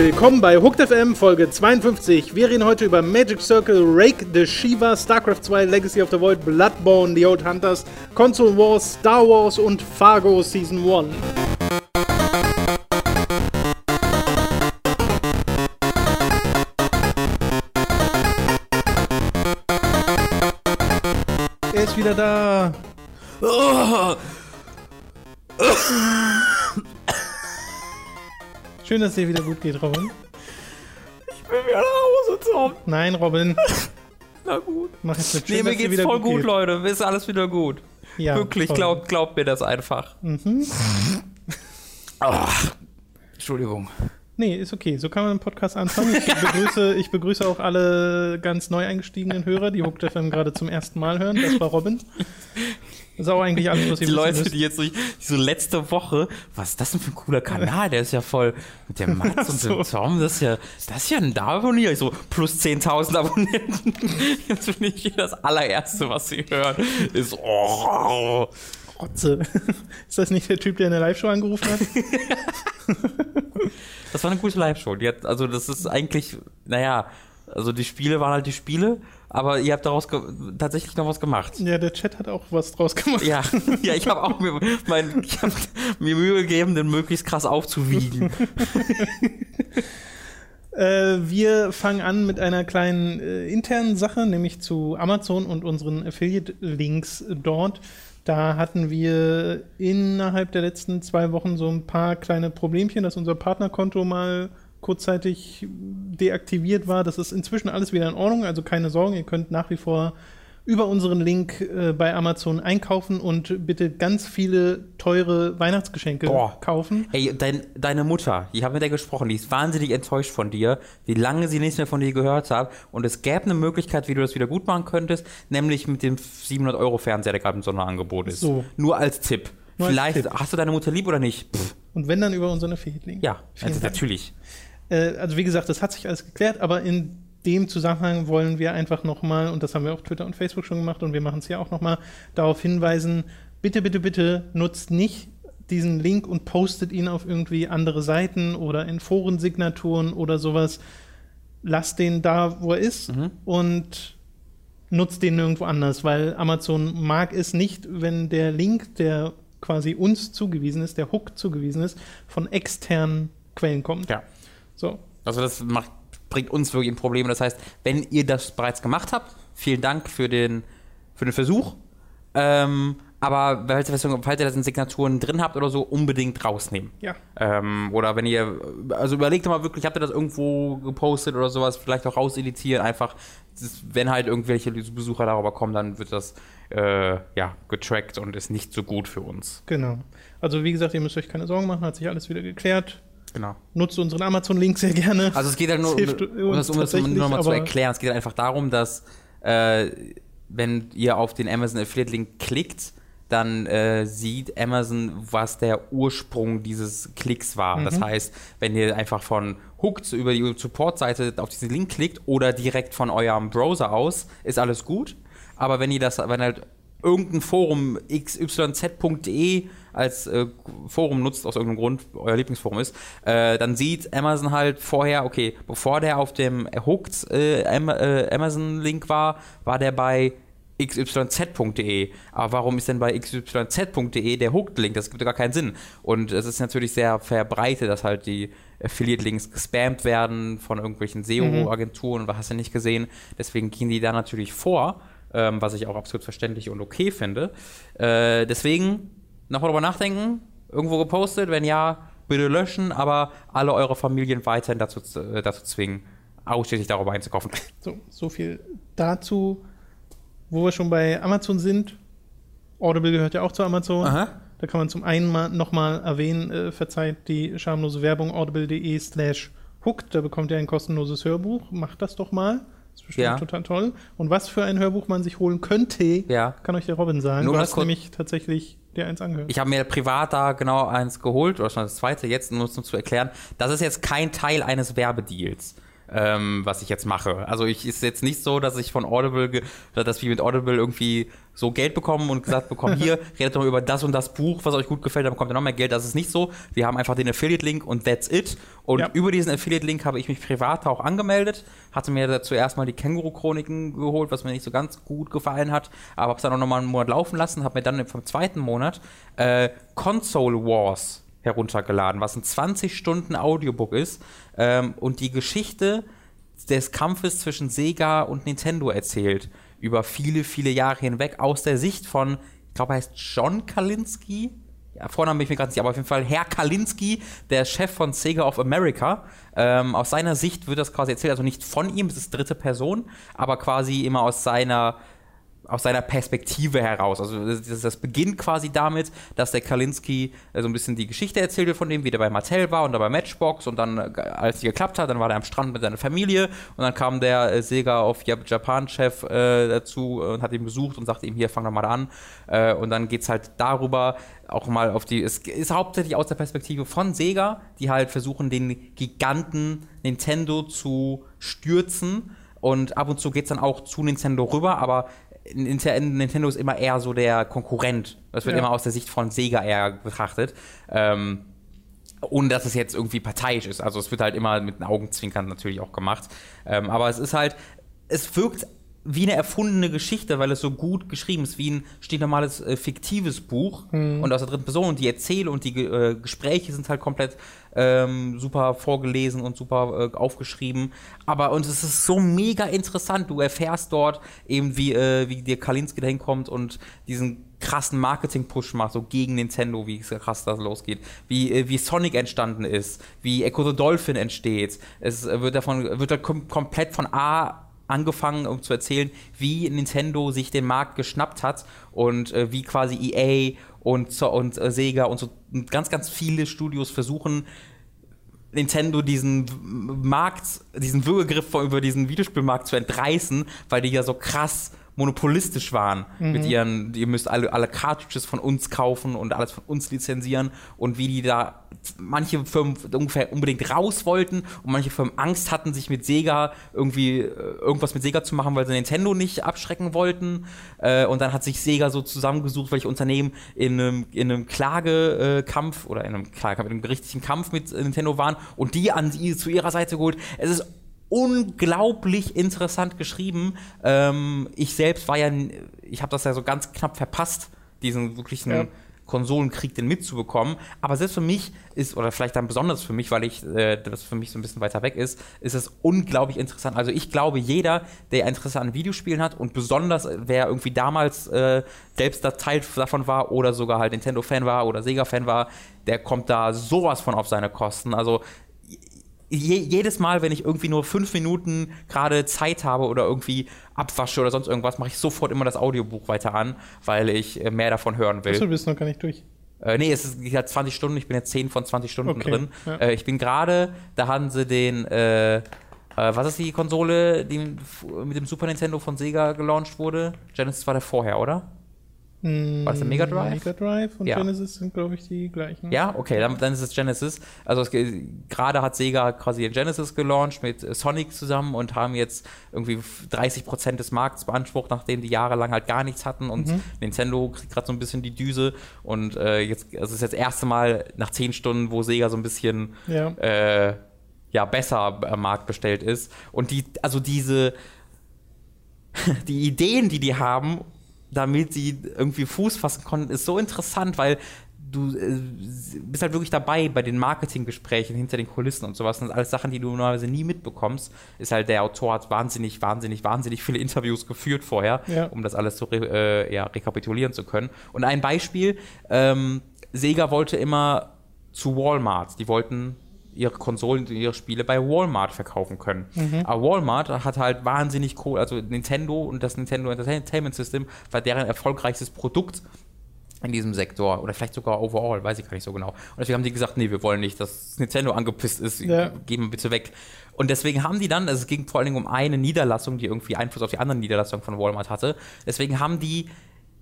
Willkommen bei Hooked FM Folge 52. Wir reden heute über Magic Circle, Rake the Shiva, StarCraft 2, Legacy of the Void, Bloodborne, The Old Hunters, Console Wars, Star Wars und Fargo Season 1. Er ist wieder da. Schön, dass es dir wieder gut geht, Robin. Ich will wieder nach Hause, Tom. Nein, Robin. Na gut. Mach jetzt mit. Schön, Nee, mir geht's wieder voll gut, geht. Leute. Ist alles wieder gut. Ja, Wirklich, glaubt glaub mir das einfach. Mhm. Ach, Entschuldigung. Nee, ist okay. So kann man einen Podcast anfangen. Ich begrüße, ich begrüße auch alle ganz neu eingestiegenen Hörer, die Hooked FM gerade zum ersten Mal hören. Das war Robin. Das ist auch eigentlich alles, was Die Leute, die jetzt so, so letzte Woche, was ist das denn für ein cooler Kanal? Der ist ja voll mit dem Mats und dem. Tom. Das ist ja, das ist ja ein Abonnier. Ich so, plus 10.000 Abonnenten. Jetzt bin ich hier das allererste, was sie hören, ist, oh, Rotze. Ist das nicht der Typ, der in der Live-Show angerufen hat? Das war eine gute Live-Show. Also das ist eigentlich, naja, also die Spiele waren halt die Spiele, aber ihr habt daraus tatsächlich noch was gemacht. Ja, der Chat hat auch was draus gemacht. Ja, ja, ich habe auch mir, mein, ich hab mir Mühe gegeben, den möglichst krass aufzuwiegen. Äh, wir fangen an mit einer kleinen äh, internen Sache, nämlich zu Amazon und unseren Affiliate-Links dort. Da hatten wir innerhalb der letzten zwei Wochen so ein paar kleine Problemchen, dass unser Partnerkonto mal kurzzeitig deaktiviert war. Das ist inzwischen alles wieder in Ordnung, also keine Sorgen, ihr könnt nach wie vor über unseren Link äh, bei Amazon einkaufen und bitte ganz viele teure Weihnachtsgeschenke Boah. kaufen. Ey, dein, deine Mutter, ich habe mit der gesprochen, die ist wahnsinnig enttäuscht von dir, wie lange sie nichts mehr von dir gehört hat. Und es gäbe eine Möglichkeit, wie du das wieder gut machen könntest, nämlich mit dem 700-Euro-Fernseher, der gerade im Sonderangebot ist. So. Nur als Tipp. Nur als Vielleicht Tipp. hast du deine Mutter lieb oder nicht? Pff, Und wenn dann über unseren Affiliate-Link. ja, also natürlich. Äh, also wie gesagt, das hat sich alles geklärt, aber in dem Zusammenhang wollen wir einfach nochmal, und das haben wir auf Twitter und Facebook schon gemacht und wir machen es hier auch nochmal, darauf hinweisen, bitte, bitte, bitte nutzt nicht diesen Link und postet ihn auf irgendwie andere Seiten oder in Forensignaturen oder sowas. Lasst den da, wo er ist und nutzt den nirgendwo anders, weil Amazon mag es nicht, wenn der Link, der quasi uns zugewiesen ist, der Hook zugewiesen ist, von externen Quellen kommt. Ja. So. Also das macht, bringt uns wirklich ein Problem. Das heißt, wenn ihr das bereits gemacht habt, vielen Dank für den, für den Versuch. Ähm, aber falls ihr, falls ihr das in Signaturen drin habt oder so, unbedingt rausnehmen. Ja. Ähm, oder wenn ihr, also überlegt mal wirklich, habt ihr das irgendwo gepostet oder sowas, vielleicht auch rauseditieren, einfach, das, wenn halt irgendwelche Besucher darüber kommen, dann wird das, äh, ja, getrackt und ist nicht so gut für uns. Genau. Also wie gesagt, ihr müsst euch keine Sorgen machen, hat sich alles wieder geklärt. Genau. Nutzt unseren Amazon-Link sehr gerne. Also es geht halt nur, Das um, um das, um das nochmal zu erklären, es geht halt einfach darum, dass äh, wenn ihr auf den Amazon Affiliate Link klickt, dann äh, sieht Amazon, was der Ursprung dieses Klicks war. Das heißt, wenn ihr einfach von Hooked über die Support-Seite auf diesen Link klickt oder direkt von eurem Browser aus, ist alles gut. Aber wenn ihr das, wenn halt irgendein Forum xyz.de als äh, Forum nutzt, aus irgendeinem Grund, euer Lieblingsforum ist, äh, dann sieht Amazon halt vorher, okay, bevor der auf dem Hooked äh, äh, Amazon-Link war, war der bei xyz.de. Aber warum ist denn bei xyz.de der Hooked-Link? Das gibt gar keinen Sinn. Und es ist natürlich sehr verbreitet, dass halt die Affiliate-Links gespammt werden von irgendwelchen SEO-Agenturen und was hast du nicht gesehen. Deswegen gehen die da natürlich vor, ähm, was ich auch absolut verständlich und okay finde. Äh, deswegen nochmal drüber nachdenken, irgendwo gepostet, wenn ja, bitte löschen, aber alle eure Familien weiterhin dazu, äh, dazu zwingen, ausschließlich darüber einzukaufen. So, so viel dazu. Wo wir schon bei Amazon sind, Audible gehört ja auch zu Amazon. Aha. Da kann man zum einen mal nochmal erwähnen, äh, verzeiht die schamlose Werbung audible.de slash hooked. Da bekommt ihr ein kostenloses Hörbuch. Macht das doch mal. Das ist bestimmt Ja. total toll. Und was für ein Hörbuch man sich holen könnte, Ja. kann euch der Robin sagen. Nur du hast kurz- nämlich tatsächlich dir eins angehört. Ich habe mir privat da genau eins geholt, oder schon das zweite jetzt, nur um zu erklären. Das ist jetzt kein Teil eines Werbedeals. ähm, was ich jetzt mache. Also ich ist jetzt nicht so, dass ich von Audible, dass wir mit Audible irgendwie so Geld bekommen und gesagt bekommen, hier, redet doch über das und das Buch, was euch gut gefällt, dann bekommt ihr noch mehr Geld. Das ist nicht so. Wir haben einfach den Affiliate-Link und that's it. Und ja. über diesen Affiliate-Link habe ich mich privat auch angemeldet, hatte mir zuerst mal die Känguru-Chroniken geholt, was mir nicht so ganz gut gefallen hat, aber habe es dann auch nochmal einen Monat laufen lassen, habe mir dann vom zweiten Monat äh, Console Wars heruntergeladen, was ein 20 Stunden Audiobook ist ähm, und die Geschichte des Kampfes zwischen Sega und Nintendo erzählt über viele, viele Jahre hinweg aus der Sicht von, ich glaube, er heißt John Kalinski. Ja, Vornamen bin ich mir gerade nicht, aber auf jeden Fall Herr Kalinski, der Chef von Sega of America. Ähm, aus seiner Sicht wird das quasi erzählt, also nicht von ihm, es ist dritte Person, aber quasi immer aus seiner aus seiner Perspektive heraus. Also das, das, beginnt quasi damit, dass der Kalinski äh, so ein bisschen die Geschichte erzählt wird von dem, wie der bei Mattel war und da bei Matchbox und dann, äh, als es geklappt hat, dann war er am Strand mit seiner Familie und dann kam der äh, Sega auf Japan-Chef äh, dazu und hat ihn besucht und sagte ihm, hier, fang doch mal an. Äh, und dann geht es halt darüber, auch mal auf die, es ist hauptsächlich aus der Perspektive von Sega, die halt versuchen, den Giganten Nintendo zu stürzen. Und ab und zu geht es dann auch zu Nintendo rüber, aber Nintendo ist immer eher so der Konkurrent. Das wird ja. immer aus der Sicht von Sega eher betrachtet. Ähm, ohne dass es jetzt irgendwie parteiisch ist. Also es wird halt immer mit den Augenzwinkern natürlich auch gemacht. Ähm, aber es ist halt, es wirkt wie eine erfundene Geschichte, weil es so gut geschrieben ist, wie ein stinknormales äh, fiktives Buch mhm. und aus der dritten Person und die Erzähle und die äh, Gespräche sind halt komplett ähm, super vorgelesen und super äh, aufgeschrieben. Aber und es ist so mega interessant. Du erfährst dort eben, wie, äh, wie dir Kalinski dahin kommt und diesen krassen Marketing-Push macht, so gegen Nintendo, wie krass das losgeht, wie, äh, wie Sonic entstanden ist, wie Echo the Dolphin entsteht. Es wird davon, wird da kom komplett von A angefangen, um zu erzählen, wie Nintendo sich den Markt geschnappt hat und äh, wie quasi EA und, und äh, Sega und so ganz, ganz viele Studios versuchen, Nintendo diesen Markt, diesen Würgegriff über diesen Videospielmarkt zu entreißen, weil die ja so krass monopolistisch waren mhm. mit ihren, ihr müsst alle, alle Cartridges von uns kaufen und alles von uns lizenzieren und wie die da manche Firmen ungefähr unbedingt raus wollten und manche Firmen Angst hatten, sich mit Sega irgendwie äh, irgendwas mit Sega zu machen, weil sie Nintendo nicht abschrecken wollten. Äh, und dann hat sich Sega so zusammengesucht, welche Unternehmen in einem, in einem Klagekampf oder in einem Klagekampf, in einem gerichtlichen Kampf mit Nintendo waren und die an sie zu ihrer Seite geholt. Es ist unglaublich interessant geschrieben. Ähm, ich selbst war ja, ich habe das ja so ganz knapp verpasst, diesen wirklichen ja. Konsolenkrieg den mitzubekommen. Aber selbst für mich ist, oder vielleicht dann besonders für mich, weil ich äh, das für mich so ein bisschen weiter weg ist, ist es unglaublich interessant. Also ich glaube, jeder, der Interesse an Videospielen hat und besonders wer irgendwie damals äh, selbst da Teil davon war oder sogar halt Nintendo-Fan war oder Sega-Fan war, der kommt da sowas von auf seine Kosten. Also je, jedes Mal, wenn ich irgendwie nur fünf Minuten gerade Zeit habe oder irgendwie abwasche oder sonst irgendwas, mache ich sofort immer das Audiobuch weiter an, weil ich äh, mehr davon hören will. Achso, du bist noch gar nicht durch. Äh, nee, es ist halt 20 Stunden, ich bin jetzt 10 von 20 Stunden okay, drin. Ja. Äh, ich bin gerade, da haben sie den, äh, äh, was ist die Konsole, die mit dem Super Nintendo von Sega gelauncht wurde? Genesis war der vorher, oder? War das der Mega Drive? Mega Drive und ja. Genesis sind, glaube ich, die gleichen. Ja, okay, dann, dann ist es Genesis. Also gerade hat Sega quasi den Genesis gelauncht mit äh, Sonic zusammen und haben jetzt irgendwie 30% des Markts beansprucht, nachdem die jahrelang halt gar nichts hatten und mhm. Nintendo kriegt gerade so ein bisschen die Düse und äh, jetzt, also es ist jetzt das erste Mal nach 10 Stunden, wo Sega so ein bisschen ja, äh, ja besser am Markt bestellt ist. Und die, also diese die Ideen, die die haben, damit sie irgendwie Fuß fassen konnten, ist so interessant, weil du äh, bist halt wirklich dabei bei den Marketinggesprächen hinter den Kulissen und sowas. Und das sind alles Sachen, die du normalerweise nie mitbekommst. Ist halt, der Autor hat wahnsinnig, wahnsinnig, wahnsinnig viele Interviews geführt vorher, ja. um das alles zu re äh, ja, rekapitulieren zu können. Und ein Beispiel, ähm, Sega wollte immer zu Walmart. Die wollten ihre Konsolen und ihre Spiele bei Walmart verkaufen können. Mhm. Aber Walmart hat halt wahnsinnig cool, also Nintendo und das Nintendo Entertainment System war deren erfolgreichstes Produkt in diesem Sektor oder vielleicht sogar overall, weiß ich gar nicht so genau. Und deswegen haben die gesagt, nee, wir wollen nicht, dass Nintendo angepisst ist, ja. geben wir bitte weg. Und deswegen haben die dann, also es ging vor allen Dingen um eine Niederlassung, die irgendwie Einfluss auf die anderen Niederlassungen von Walmart hatte. Deswegen haben die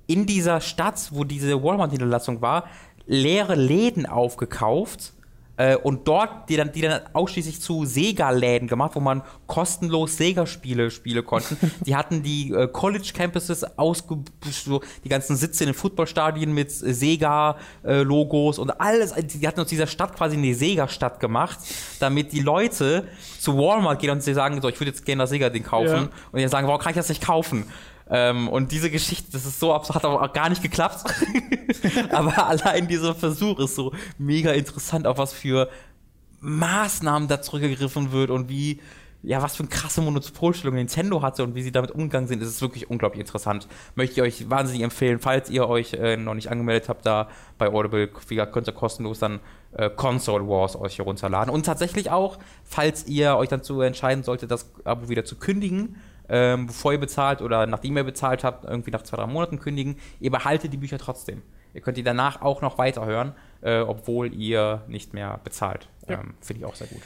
in dieser Stadt, wo diese Walmart-Niederlassung war, leere Läden aufgekauft Äh, und dort die dann, die dann ausschließlich zu Sega-Läden gemacht, wo man kostenlos Sega-Spiele spielen konnte. die hatten die äh, College-Campuses ausge so die ganzen Sitze in den Footballstadien mit Sega-Logos und alles. Die hatten aus dieser Stadt quasi eine Sega-Stadt gemacht, damit die Leute zu Walmart gehen und sie sagen, so, ich würde jetzt gerne das Sega-Ding kaufen. Ja. Und die sagen, warum kann ich das nicht kaufen? Ähm, und diese Geschichte, das ist so absurd, hat aber auch gar nicht geklappt. aber allein dieser Versuch ist so mega interessant, auf was für Maßnahmen da zurückgegriffen wird und wie, ja, was für eine krasse Monopolstellung Nintendo hatte und wie sie damit umgegangen sind, ist es wirklich unglaublich interessant. Möchte ich euch wahnsinnig empfehlen, falls ihr euch äh, noch nicht angemeldet habt, da bei Audible, könnt ihr kostenlos dann äh, Console Wars euch herunterladen. Und tatsächlich auch, falls ihr euch dazu entscheiden solltet, das Abo wieder zu kündigen, ähm, bevor ihr bezahlt oder nachdem ihr bezahlt habt, irgendwie nach zwei, drei Monaten kündigen. Ihr behaltet die Bücher trotzdem. Ihr könnt die danach auch noch weiterhören, äh, obwohl ihr nicht mehr bezahlt. Ja. Ähm, Finde ich auch sehr gut.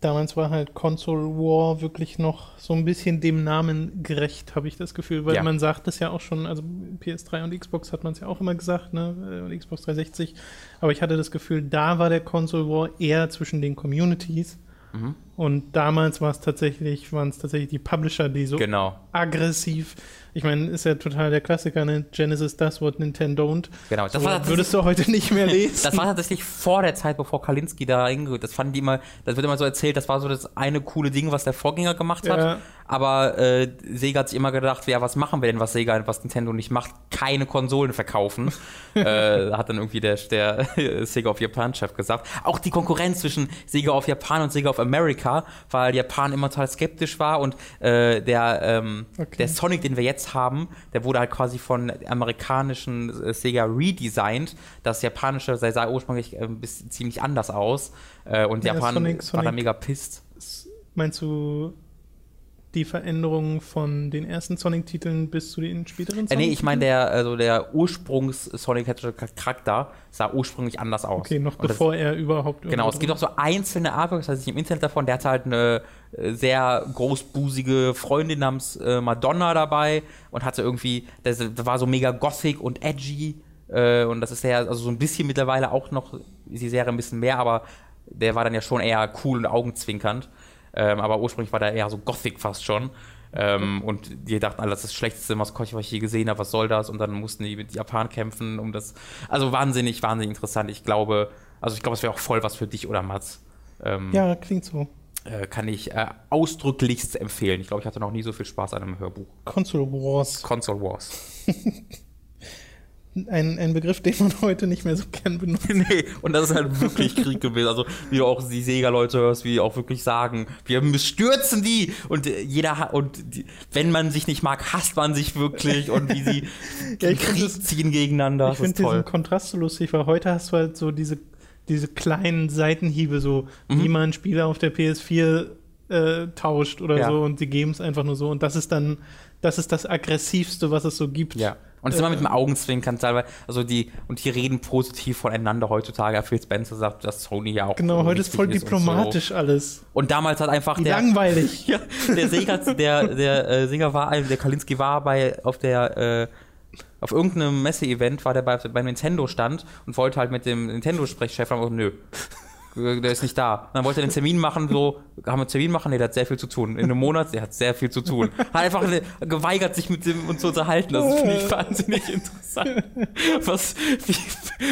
Damals war halt Console War wirklich noch so ein bisschen dem Namen gerecht, habe ich das Gefühl, weil ja. man sagt es ja auch schon, also PS3 und Xbox hat man es ja auch immer gesagt, ne, und Xbox 360, aber ich hatte das Gefühl, da war der Console War eher zwischen den Communities Mhm. Und damals war es tatsächlich, waren es tatsächlich die Publisher, die so genau. aggressiv ich meine, ist ja total der Klassiker, ne? Genesis does what Nintendo don't. Genau, das so, war würdest du heute nicht mehr lesen. das war tatsächlich vor der Zeit, bevor Kalinski da hingeht. Das fanden die immer, das wird immer so erzählt, das war so das eine coole Ding, was der Vorgänger gemacht hat. Ja. Aber äh, Sega hat sich immer gedacht, ja, was machen wir denn, was Sega, was Nintendo nicht macht? Keine Konsolen verkaufen. äh, hat dann irgendwie der, der Sega of Japan-Chef gesagt. Auch die Konkurrenz zwischen Sega of Japan und Sega of America, weil Japan immer total skeptisch war und äh, der, ähm, okay. der Sonic, den wir jetzt haben, der wurde halt quasi von amerikanischen äh, Sega redesigned. Das japanische sah, sah ursprünglich äh, bis, ziemlich anders aus. Äh, und ja, Japan Sonic, Sonic war da mega pisst. Meinst du die Veränderungen von den ersten Sonic-Titeln bis zu den späteren Sonic? Äh, nee, ich meine, der, also der Ursprungs-Sonic-Charakter sah ursprünglich anders aus. Okay, noch Und bevor das, er überhaupt. Genau, es gibt auch so einzelne Artworks, das heißt ich im Internet davon, der hat halt eine äh, sehr großbusige Freundin namens äh, Madonna dabei und hatte irgendwie, das, war so mega gothic und edgy. Äh, und das ist ja, also so ein bisschen mittlerweile auch noch, die Serie ein bisschen mehr, aber der war dann ja schon eher cool und augenzwinkernd. Ähm, aber ursprünglich war der eher so Gothic fast schon. Ähm, und die dachten alle, das ist das schlechteste Maskottchen, was ich je gesehen habe, was soll das? Und dann mussten die mit Japan kämpfen, um das. Also wahnsinnig, wahnsinnig interessant. Ich glaube, also ich glaube, es wäre auch voll was für dich oder Mats. Ähm, ja, klingt so. Äh, kann ich äh, ausdrücklichst empfehlen. Ich glaube, ich hatte noch nie so viel Spaß an einem Hörbuch. Console Wars. Console Wars. ein, ein Begriff, den man heute nicht mehr so gern benutzt. nee, und das ist halt wirklich Krieg gewesen. Also, wie du auch die Sega-Leute hörst, wie die auch wirklich sagen, wir stürzen die! Und äh, jeder, und die, wenn man sich nicht mag, hasst man sich wirklich und wie sie ja, Krieg das, ziehen gegeneinander. Ich finde diesen Kontrast so lustig, weil heute hast du halt so diese, diese kleinen Seitenhiebe, so mhm. wie man Spieler auf der PS4 äh, tauscht oder ja. so und sie geben es einfach nur so und das ist dann, das ist das aggressivste, was es so gibt. Ja. Und es ist immer mit dem Augenzwinkern teilweise. Also die, und die reden positiv voneinander heutzutage. Phil Spencer sagt, dass Sony ja auch. Genau, heute ist voll diplomatisch so. alles. Und damals hat einfach Wie der. Langweilig. ja, der Sega, der, der äh, Sega war, der Kalinski war bei, auf der, äh, auf irgendeinem Messe-Event war der bei, beim Nintendo stand und wollte halt mit dem Nintendo-Sprechchef sagen, nö, der ist nicht da. Und dann wollte er den Termin machen, so, haben wir einen Termin machen? Nee, der hat sehr viel zu tun. In einem Monat, der hat sehr viel zu tun. Hat einfach geweigert, sich mit dem uns zu unterhalten. Das finde ich wahnsinnig interessant. Was, wie,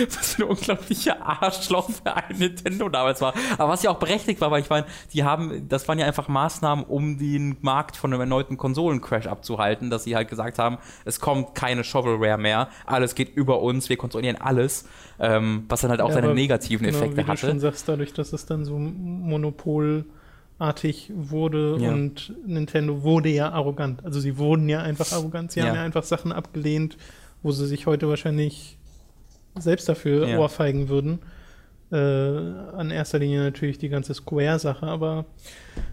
was für ein unglaublicher Arschloch für ein Nintendo damals war. Aber was ja auch berechtigt war, weil ich meine, die haben, das waren ja einfach Maßnahmen, um den Markt von einem erneuten Konsolencrash abzuhalten, dass sie halt gesagt haben, es kommt keine Shovelware mehr, alles geht über uns, wir kontrollieren alles ähm, was dann halt auch ja, seine negativen genau, Effekte wie hatte. Dadurch, dass es dann so monopolartig wurde ja. und Nintendo wurde ja arrogant. Also sie wurden ja einfach arrogant. Sie ja. haben ja einfach Sachen abgelehnt, wo sie sich heute wahrscheinlich selbst dafür ja. ohrfeigen würden. Äh, an erster Linie natürlich die ganze Square-Sache, aber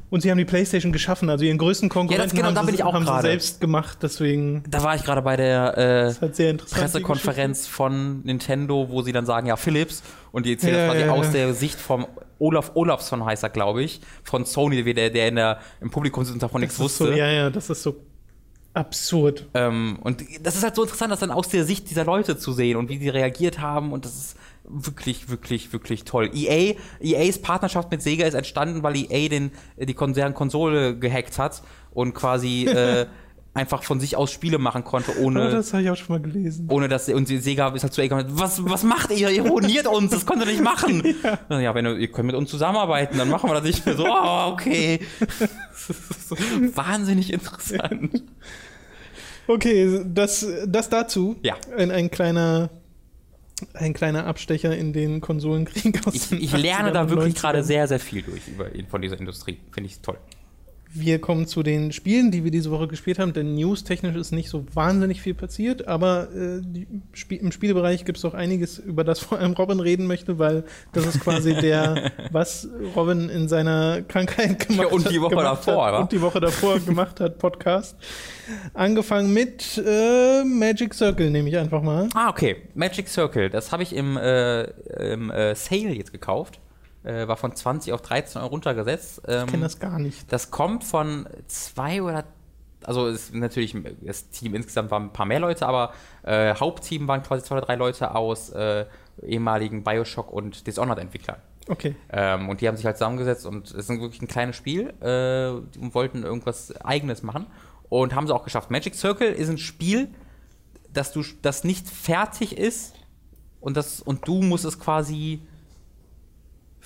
und sie haben die PlayStation geschaffen, also ihren größten Konkurrenten ja, genau, haben, sie, haben sie, selbst gemacht, deswegen. Da war ich gerade bei der äh, Pressekonferenz von Nintendo, wo sie dann sagen, ja, Philips, und die erzählen ja, das quasi ja, aus der Sicht vom Olaf Olafsson heißt er, glaube ich, von Sony, der, der in der, im Publikum sitzt und davon nichts wusste. So, ja, ja, das ist so absurd. Ähm, und das ist halt so interessant, das dann aus der Sicht dieser Leute zu sehen und wie sie reagiert haben und das ist wirklich, wirklich, wirklich toll. EA, EAs Partnerschaft mit Sega ist entstanden, weil EA den, die deren Konsole gehackt hat und quasi äh, einfach von sich aus Spiele machen konnte, ohne. Oh, das habe ich auch schon mal gelesen. Ohne dass und Sega ist halt zu EA was, was macht ihr? Ihr ruiniert uns, das könnt ihr nicht machen. ja, ja wenn ihr, ihr könnt mit uns zusammenarbeiten, dann machen wir das nicht mehr so, oh, okay. wahnsinnig interessant. Okay, das, das dazu. Ja. Ein, ein kleiner ein kleiner Abstecher in den Konsolenkrieg aus Ich, ich lerne da wirklich gerade sehr, sehr viel durch über, von dieser Industrie. Finde ich toll. Wir kommen zu den Spielen, die wir diese Woche gespielt haben, denn news-technisch ist nicht so wahnsinnig viel passiert, aber äh, Sp im Spielebereich gibt es auch einiges, über das vor allem Robin reden möchte, weil das ist quasi der, was Robin in seiner Krankheit gemacht hat. und die Woche davor, hat, Und die Woche davor gemacht hat, Podcast. Angefangen mit äh, Magic Circle, nehme ich einfach mal. Ah, okay. Magic Circle, das habe ich im, äh, im äh, Sale jetzt gekauft äh, war von 20 auf 13 Euro runtergesetzt. Ähm, ich kenne das gar nicht. Das kommt von zwei oder also ist natürlich das Team insgesamt waren ein paar mehr Leute, aber äh, Hauptteam waren quasi zwei oder drei Leute aus äh, ehemaligen Bioshock und Dishonored-Entwicklern. Okay. Ähm, und die haben sich halt zusammengesetzt und es ist wirklich ein kleines Spiel äh, und wollten irgendwas Eigenes machen und haben sie auch geschafft. Magic Circle ist ein Spiel, dass du das nicht fertig ist und das und du musst es quasi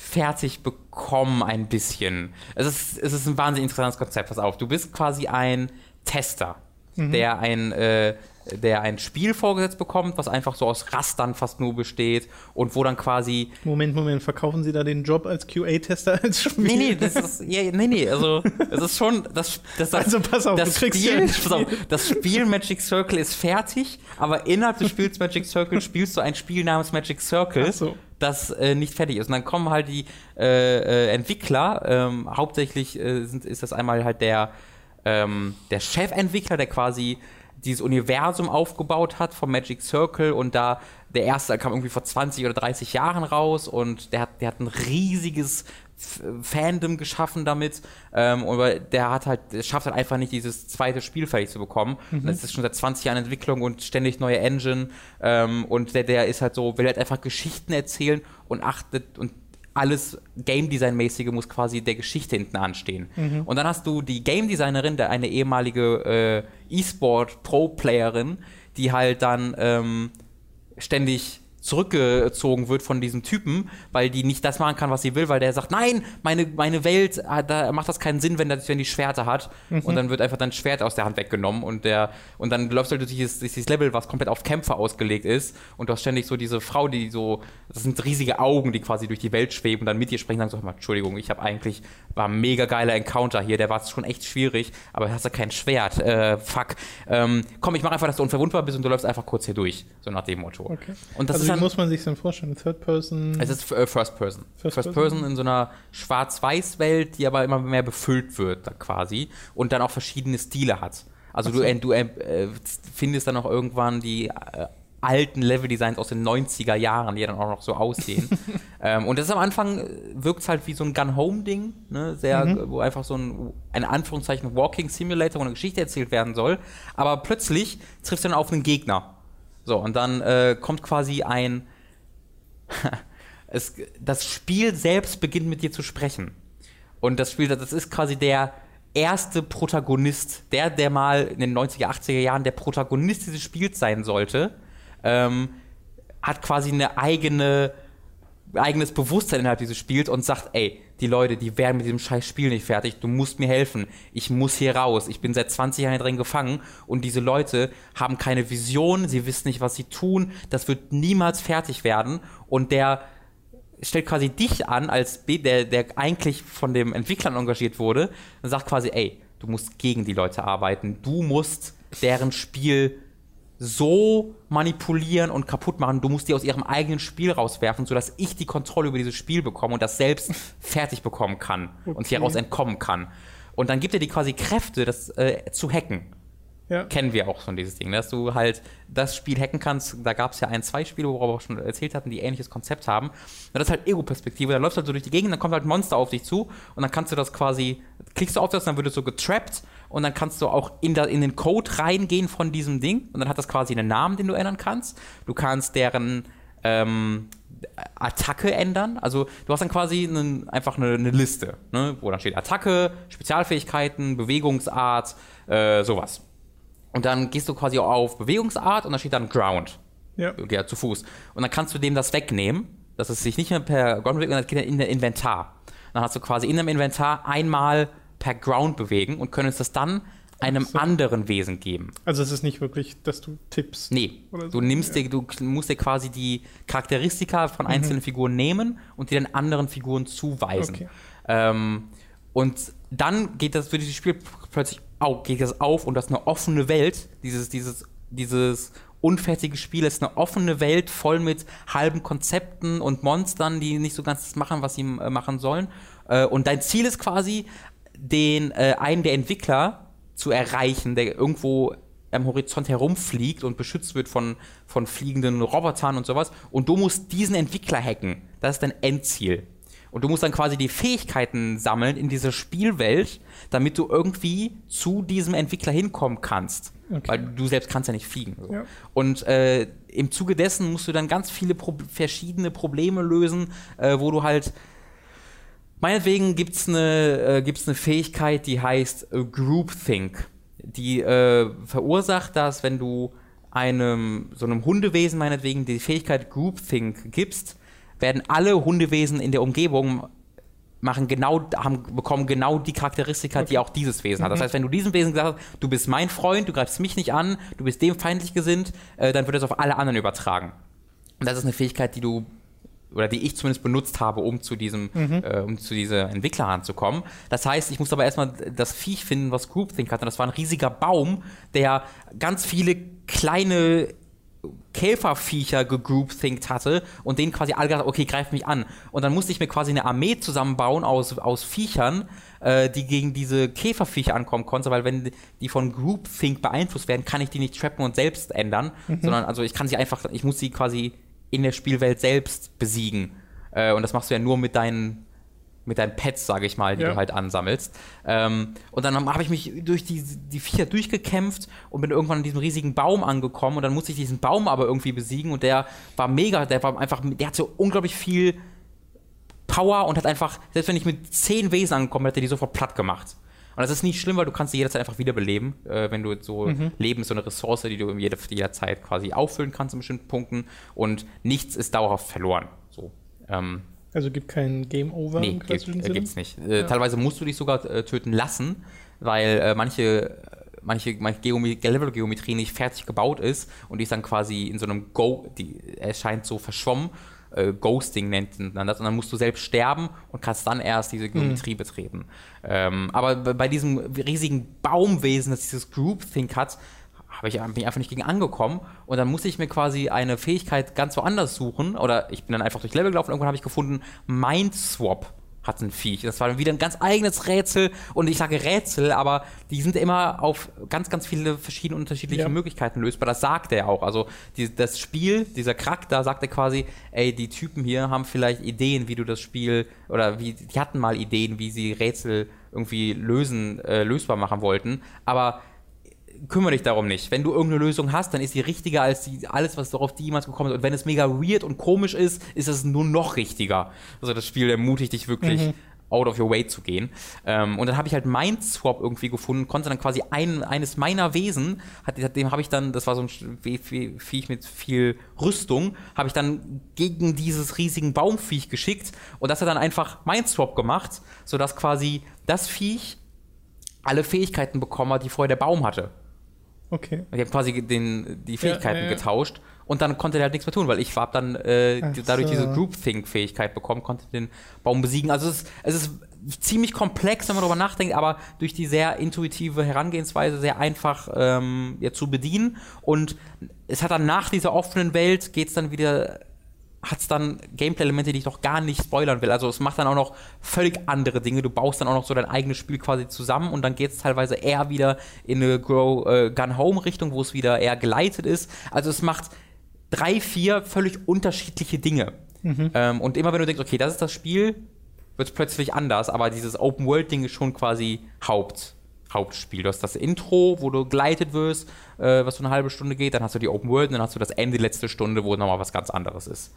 fertig bekommen ein bisschen. Es ist, es ist ein wahnsinnig interessantes Konzept. Pass auf, du bist quasi ein Tester, mhm. der ein äh, der ein Spiel vorgesetzt bekommt, was einfach so aus Rastern fast nur besteht und wo dann quasi. Moment, Moment, verkaufen Sie da den Job als QA-Tester als Spiel? Nee, nee, das ist, ja, nee, nee, also, es ist schon, das, das, also pass auf, das, Spiel, ja pass auf, das Spiel Magic Circle ist fertig, aber innerhalb des Spiels Magic Circle spielst du ein Spiel namens Magic Circle. So das äh, nicht fertig ist. Und dann kommen halt die äh, äh, Entwickler, ähm, hauptsächlich äh, sind, ist das einmal halt der, ähm, der Chefentwickler, der quasi dieses Universum aufgebaut hat vom Magic Circle und da der erste kam irgendwie vor 20 oder 30 Jahren raus und der hat, der hat ein riesiges Fandom geschaffen damit. Ähm, aber der hat halt, es schafft halt einfach nicht, dieses zweite Spiel fertig zu bekommen. Mhm. Das ist schon seit 20 Jahren Entwicklung und ständig neue Engine. Ähm, und der, der ist halt so, will halt einfach Geschichten erzählen und achtet und alles Game Design-mäßige muss quasi der Geschichte hinten anstehen. Mhm. Und dann hast du die Game Designerin, der eine ehemalige äh, E-Sport Pro-Playerin, die halt dann ähm, ständig zurückgezogen wird von diesem Typen, weil die nicht das machen kann, was sie will, weil der sagt, nein, meine, meine Welt, ah, da macht das keinen Sinn, wenn das, wenn die Schwerter hat. Mhm. Und dann wird einfach dein Schwert aus der Hand weggenommen und der, und dann läufst du durch dieses, dieses Level, was komplett auf Kämpfer ausgelegt ist. Und du hast ständig so diese Frau, die so, das sind riesige Augen, die quasi durch die Welt schweben und dann mit dir sprechen und sagen so, Entschuldigung, ich habe eigentlich, war ein mega geiler Encounter hier, der war schon echt schwierig, aber hast ja kein Schwert, äh, fuck. Ähm, komm, ich mach einfach, dass du unverwundbar bist und du läufst einfach kurz hier durch, so nach dem Motto. Okay. Und das also dann, muss man sich dann vorstellen? Third Person? Es ist äh, First Person. First, First Person? Person? in so einer Schwarz-Weiß-Welt, die aber immer mehr befüllt wird, da quasi. Und dann auch verschiedene Stile hat. Also so. du, du äh, findest dann auch irgendwann die äh, alten Level-Designs aus den 90er Jahren, die dann auch noch so aussehen. ähm, und das ist am Anfang, äh, wirkt es halt wie so ein Gun-Home-Ding, ne? Sehr, mhm. wo einfach so ein, ein Anführungszeichen Walking Simulator, wo eine Geschichte erzählt werden soll. Aber plötzlich triffst du dann auf einen Gegner. So, und dann äh, kommt quasi ein es, das Spiel selbst beginnt mit dir zu sprechen. Und das Spiel, das ist quasi der erste Protagonist, der, der mal in den 90er, 80er Jahren der Protagonist dieses Spiels sein sollte, ähm, hat quasi eine eigene eigenes Bewusstsein innerhalb dieses Spiels und sagt, ey, die Leute, die werden mit diesem scheiß Spiel nicht fertig, du musst mir helfen, ich muss hier raus, ich bin seit 20 Jahren drin gefangen. Und diese Leute haben keine Vision, sie wissen nicht, was sie tun, das wird niemals fertig werden. Und der stellt quasi dich an, als der, der eigentlich von dem Entwicklern engagiert wurde, und sagt quasi, ey, du musst gegen die Leute arbeiten, du musst deren Spiel so manipulieren und kaputt machen. Du musst die aus ihrem eigenen Spiel rauswerfen, sodass ich die Kontrolle über dieses Spiel bekomme und das selbst fertig bekommen kann okay. und hieraus entkommen kann. Und dann gibt er dir quasi Kräfte, das äh, zu hacken. Ja. Kennen wir auch schon dieses Ding, dass du halt das Spiel hacken kannst. Da gab es ja ein, zwei Spiele, worauf wir auch schon erzählt hatten, die ähnliches Konzept haben. Und das ist halt Ego-Perspektive. Da läufst du halt so durch die Gegend, dann kommt halt ein Monster auf dich zu und dann kannst du das quasi, klickst du auf das, dann wird es so getrappt und dann kannst du auch in, da, in den Code reingehen von diesem Ding und dann hat das quasi einen Namen, den du ändern kannst. Du kannst deren ähm, Attacke ändern. Also du hast dann quasi einen, einfach eine, eine Liste, ne, wo dann steht Attacke, Spezialfähigkeiten, Bewegungsart, äh, sowas. Und dann gehst du quasi auf Bewegungsart und da steht dann Ground. Ja. Ja, zu Fuß. Und dann kannst du dem das wegnehmen, dass es sich nicht mehr per Ground bewegt, sondern das geht in der Inventar. Dann hast du quasi in dem Inventar einmal per Ground bewegen und könntest das dann einem so. anderen Wesen geben. Also es ist nicht wirklich, dass du tippst. Nee, Oder du so, nimmst ja. dir, du musst dir quasi die Charakteristika von einzelnen Figuren nehmen und die den anderen Figuren zuweisen. Okay. Ähm, und dann geht das für dieses Spiel plötzlich geht das auf und das ist eine offene Welt. Dieses, dieses, dieses unfertige Spiel ist eine offene Welt voll mit halben Konzepten und Monstern, die nicht so ganz das machen, was sie äh, machen sollen. Äh, und dein Ziel ist quasi, den äh, einen der Entwickler zu erreichen, der irgendwo am Horizont herumfliegt und beschützt wird von, von fliegenden Robotern und sowas. Und du musst diesen Entwickler hacken. Das ist dein Endziel. Und du musst dann quasi die Fähigkeiten sammeln in dieser Spielwelt, damit du irgendwie zu diesem Entwickler hinkommen kannst. Okay. Weil du selbst kannst ja nicht fliegen. So. Ja. Und äh, im Zuge dessen musst du dann ganz viele Pro verschiedene Probleme lösen, äh, wo du halt Meinetwegen gibt es eine, äh, gibt's eine Fähigkeit, die heißt äh, Groupthink. Die äh, verursacht das, wenn du einem so einem Hundewesen meinetwegen die Fähigkeit Groupthink gibst, werden alle Hundewesen in der Umgebung machen genau, haben, bekommen genau die Charakteristika, die auch dieses Wesen hat. Das heißt, wenn du diesem Wesen gesagt hast, du bist mein Freund, du greifst mich nicht an, du bist dem feindlich gesinnt, äh, dann wird das auf alle anderen übertragen. Und das ist eine Fähigkeit, die du oder die ich zumindest benutzt habe, um zu diesem, äh, um zu dieser Entwicklerhand zu kommen. Das heißt, ich musste aber erstmal das Viech finden, was Groupthink hatte. Und das war ein riesiger Baum, der ganz viele kleine Käferviecher gegroupthinkt hatte und denen quasi alle gesagt, okay, greif mich an. Und dann musste ich mir quasi eine Armee zusammenbauen aus, aus Viechern, äh, die gegen diese Käferviecher ankommen konnte, weil wenn die von Groupthink beeinflusst werden, kann ich die nicht trappen und selbst ändern, sondern also ich kann sie einfach, ich muss sie quasi in der Spielwelt selbst besiegen. Äh, und das machst du ja nur mit deinen mit deinen Pets, sage ich mal, die Ja. du halt ansammelst. Ähm, und dann habe ich mich durch die, die Viecher durchgekämpft und bin irgendwann an diesem riesigen Baum angekommen und dann musste ich diesen Baum aber irgendwie besiegen und der war mega, der war einfach, der hatte unglaublich viel Power und hat einfach, selbst wenn ich mit zehn Wesen angekommen hätte, die sofort platt gemacht. Und das ist nicht schlimm, weil du kannst sie jederzeit einfach wiederbeleben, äh, wenn du so Leben ist so eine Ressource, die du in jeder, jederzeit quasi auffüllen kannst in bestimmten Punkten und nichts ist dauerhaft verloren. So. Ähm, Also gibt kein Game Over Nee, im gibt, klassischen äh, Sinne? gibt's nicht. Äh, Teilweise musst du dich sogar äh, töten lassen, weil äh, manche, manche, manche Geome Level-Geometrie nicht fertig gebaut ist und die ist dann quasi in so einem Go, die erscheint so verschwommen. Äh, Ghosting nennt man das und dann musst du selbst sterben und kannst dann erst diese Geometrie betreten. Ähm, aber bei bei diesem riesigen Baumwesen, das dieses Groupthink hat, habe ich bin einfach nicht gegen angekommen und dann musste ich mir quasi eine Fähigkeit ganz woanders suchen oder ich bin dann einfach durch Level gelaufen und irgendwann habe ich gefunden Mindswap hat ein Viech. Das war wieder ein ganz eigenes Rätsel und ich sage Rätsel, aber die sind immer auf ganz, ganz viele verschiedene unterschiedliche Ja. Möglichkeiten lösbar. Das sagt er auch. Also die, das Spiel, dieser Charakter sagt er quasi, ey, die Typen hier haben vielleicht Ideen, wie du das Spiel oder wie die hatten mal Ideen, wie sie Rätsel irgendwie lösen, äh, lösbar machen wollten, aber kümmere dich darum nicht. Wenn du irgendeine Lösung hast, dann ist die richtiger als die, alles, was darauf die jemals gekommen ist. Und wenn es mega weird und komisch ist, ist es nur noch richtiger. Also das Spiel ermutigt dich wirklich, out of your way zu gehen. Ähm, und dann habe ich halt Mindswap irgendwie gefunden, konnte dann quasi ein, eines meiner Wesen, hat, dem habe ich dann, das war so ein Viech mit viel Rüstung, habe ich dann gegen dieses riesigen Baumviech geschickt und das hat dann einfach Mindswap gemacht, sodass quasi das Viech alle Fähigkeiten bekommen hat, die vorher der Baum hatte. Okay. Ich habe quasi den, die Fähigkeiten ja, ja. getauscht und dann konnte der halt nichts mehr tun, weil ich habe dann äh, dadurch so. diese Groupthink-Fähigkeit bekommen, konnte den Baum besiegen. Also es ist, es ist ziemlich komplex, wenn man darüber nachdenkt, aber durch die sehr intuitive Herangehensweise sehr einfach ähm, ja, zu bedienen. Und es hat dann nach dieser offenen Welt geht's dann wieder hat es dann Gameplay-Elemente, die ich noch gar nicht spoilern will. Also es macht dann auch noch völlig andere Dinge. Du baust dann auch noch so dein eigenes Spiel quasi zusammen und dann geht es teilweise eher wieder in eine Grow äh, Gun Home Richtung, wo es wieder eher geleitet ist. Also es macht drei, vier völlig unterschiedliche Dinge. Ähm, und immer wenn du denkst, okay, das ist das Spiel, wird es plötzlich anders. Aber dieses Open World Ding ist schon quasi Haupt. Hauptspiel. Du hast das Intro, wo du geleitet wirst, äh, was so eine halbe Stunde geht, dann hast du die Open World und dann hast du das Ende, die letzte Stunde, wo nochmal was ganz anderes ist.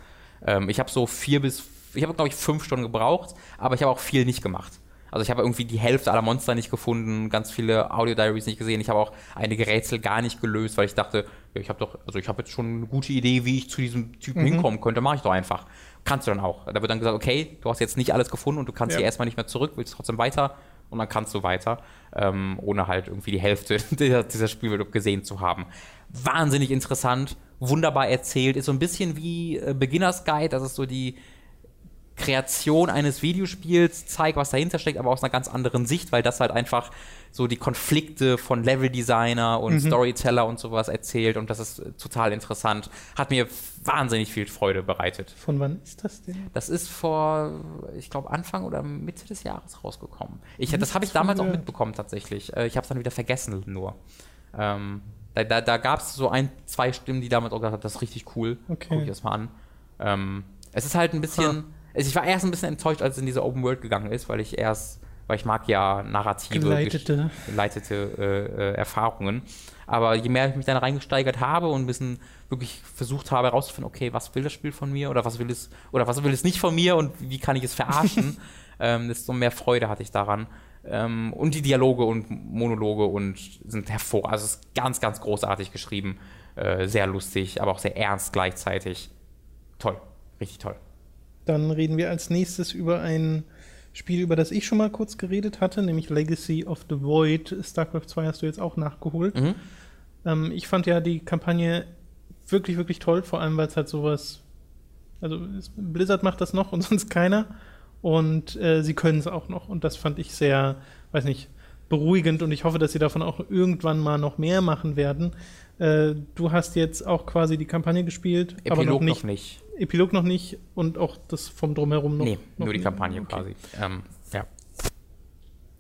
Ähm, ich habe so vier bis, ich habe glaube ich fünf Stunden gebraucht, aber ich habe auch viel nicht gemacht. Also ich habe irgendwie die Hälfte aller Monster nicht gefunden, ganz viele Audio-Diaries nicht gesehen. Ich habe auch einige Rätsel gar nicht gelöst, weil ich dachte, ja, ich habe doch, also ich habe jetzt schon eine gute Idee, wie ich zu diesem Typen mhm. hinkommen könnte, mache ich doch einfach. Kannst du dann auch. Da wird dann gesagt, okay, du hast jetzt nicht alles gefunden und du kannst ja. hier erstmal nicht mehr zurück, willst trotzdem weiter und dann kannst du weiter, ähm, ohne halt irgendwie die Hälfte dieser, dieser Spielwelt gesehen zu haben. Wahnsinnig interessant, wunderbar erzählt, ist so ein bisschen wie äh, Beginners Guide, das ist so die Kreation eines Videospiels zeigt, was dahinter steckt, aber aus einer ganz anderen Sicht, weil das halt einfach so die Konflikte von Leveldesigner und mhm. Storyteller und sowas erzählt und das ist total interessant. Hat mir wahnsinnig viel Freude bereitet. Von wann ist das denn? Das ist vor, ich glaube, Anfang oder Mitte des Jahres rausgekommen. Ich, das habe ich damals auch mitbekommen tatsächlich. Äh, ich habe es dann wieder vergessen nur. Ähm, da da, da gab es so ein, zwei Stimmen, die damals auch gesagt haben, das ist richtig cool. Okay. Guck ich das mal an. Ähm, es ist halt ein bisschen. Ha also ich war erst ein bisschen enttäuscht, als es in diese Open World gegangen ist, weil ich erst, weil ich mag ja narrative, geleitete, geleitete äh, äh, Erfahrungen. Aber je mehr ich mich dann reingesteigert habe und ein bisschen wirklich versucht habe herauszufinden, okay, was will das Spiel von mir oder was will es oder was will es nicht von mir und wie kann ich es verarschen, ähm, desto mehr Freude hatte ich daran. Ähm, und die Dialoge und Monologe und sind hervor, also es ist ganz, ganz großartig geschrieben, äh, sehr lustig, aber auch sehr ernst gleichzeitig. Toll, richtig toll. Dann reden wir als nächstes über ein Spiel, über das ich schon mal kurz geredet hatte, nämlich Legacy of the Void. StarCraft 2 hast du jetzt auch nachgeholt. Mhm. Ähm, ich fand ja die Kampagne wirklich, wirklich toll, vor allem weil es halt sowas. Also Blizzard macht das noch und sonst keiner. Und äh, sie können es auch noch. Und das fand ich sehr, weiß nicht, beruhigend und ich hoffe, dass sie davon auch irgendwann mal noch mehr machen werden. Äh, du hast jetzt auch quasi die Kampagne gespielt, Epilog aber noch nicht, noch nicht. Epilog noch nicht und auch das vom Drumherum noch. Nee, noch nur die Kampagne okay. quasi. Ähm, ja.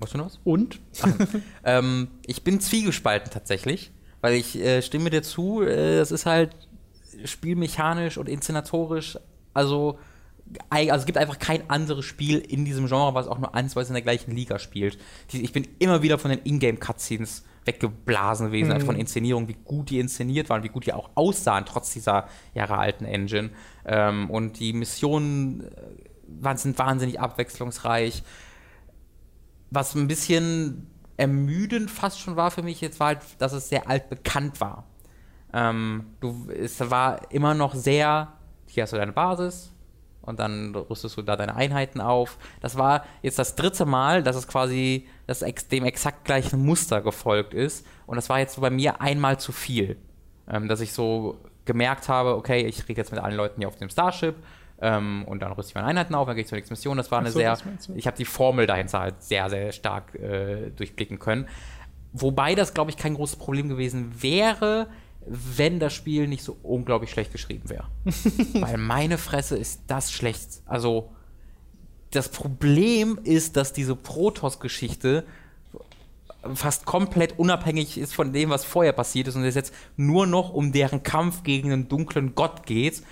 Weißt du noch was? Und? ähm, ich bin zwiegespalten tatsächlich, weil ich äh, stimme dir zu, äh, es ist halt spielmechanisch und inszenatorisch, also also es gibt einfach kein anderes Spiel in diesem Genre, was auch nur ansatzweise in der gleichen Liga spielt. Ich bin immer wieder von den Ingame-Cutscenes weggeblasen gewesen, mhm. von Inszenierung, wie gut die inszeniert waren, wie gut die auch aussahen, trotz dieser jahrealten Engine. Ähm, und die Missionen äh, sind wahnsinnig abwechslungsreich. Was ein bisschen ermüdend fast schon war für mich jetzt war halt, dass es sehr altbekannt war. Ähm, du, es war immer noch sehr, hier hast du deine Basis, und dann rüstest du da deine Einheiten auf. Das war jetzt das dritte Mal, dass es quasi das ex dem exakt gleichen Muster gefolgt ist. Und das war jetzt so bei mir einmal zu viel. Ähm, dass ich so gemerkt habe, okay, ich rede jetzt mit allen Leuten hier auf dem Starship ähm, und dann rüste ich meine Einheiten auf, dann gehe ich zur nächsten Mission. Das war eine so, sehr, ich habe die Formel dahinter halt sehr, sehr stark äh, durchblicken können. Wobei das, glaube ich, kein großes Problem gewesen wäre, wenn das Spiel nicht so unglaublich schlecht geschrieben wäre. Weil meine Fresse ist das schlecht. Also, das Problem ist, dass diese Protoss-Geschichte fast komplett unabhängig ist von dem, was vorher passiert ist und es jetzt nur noch um deren Kampf gegen einen dunklen Gott geht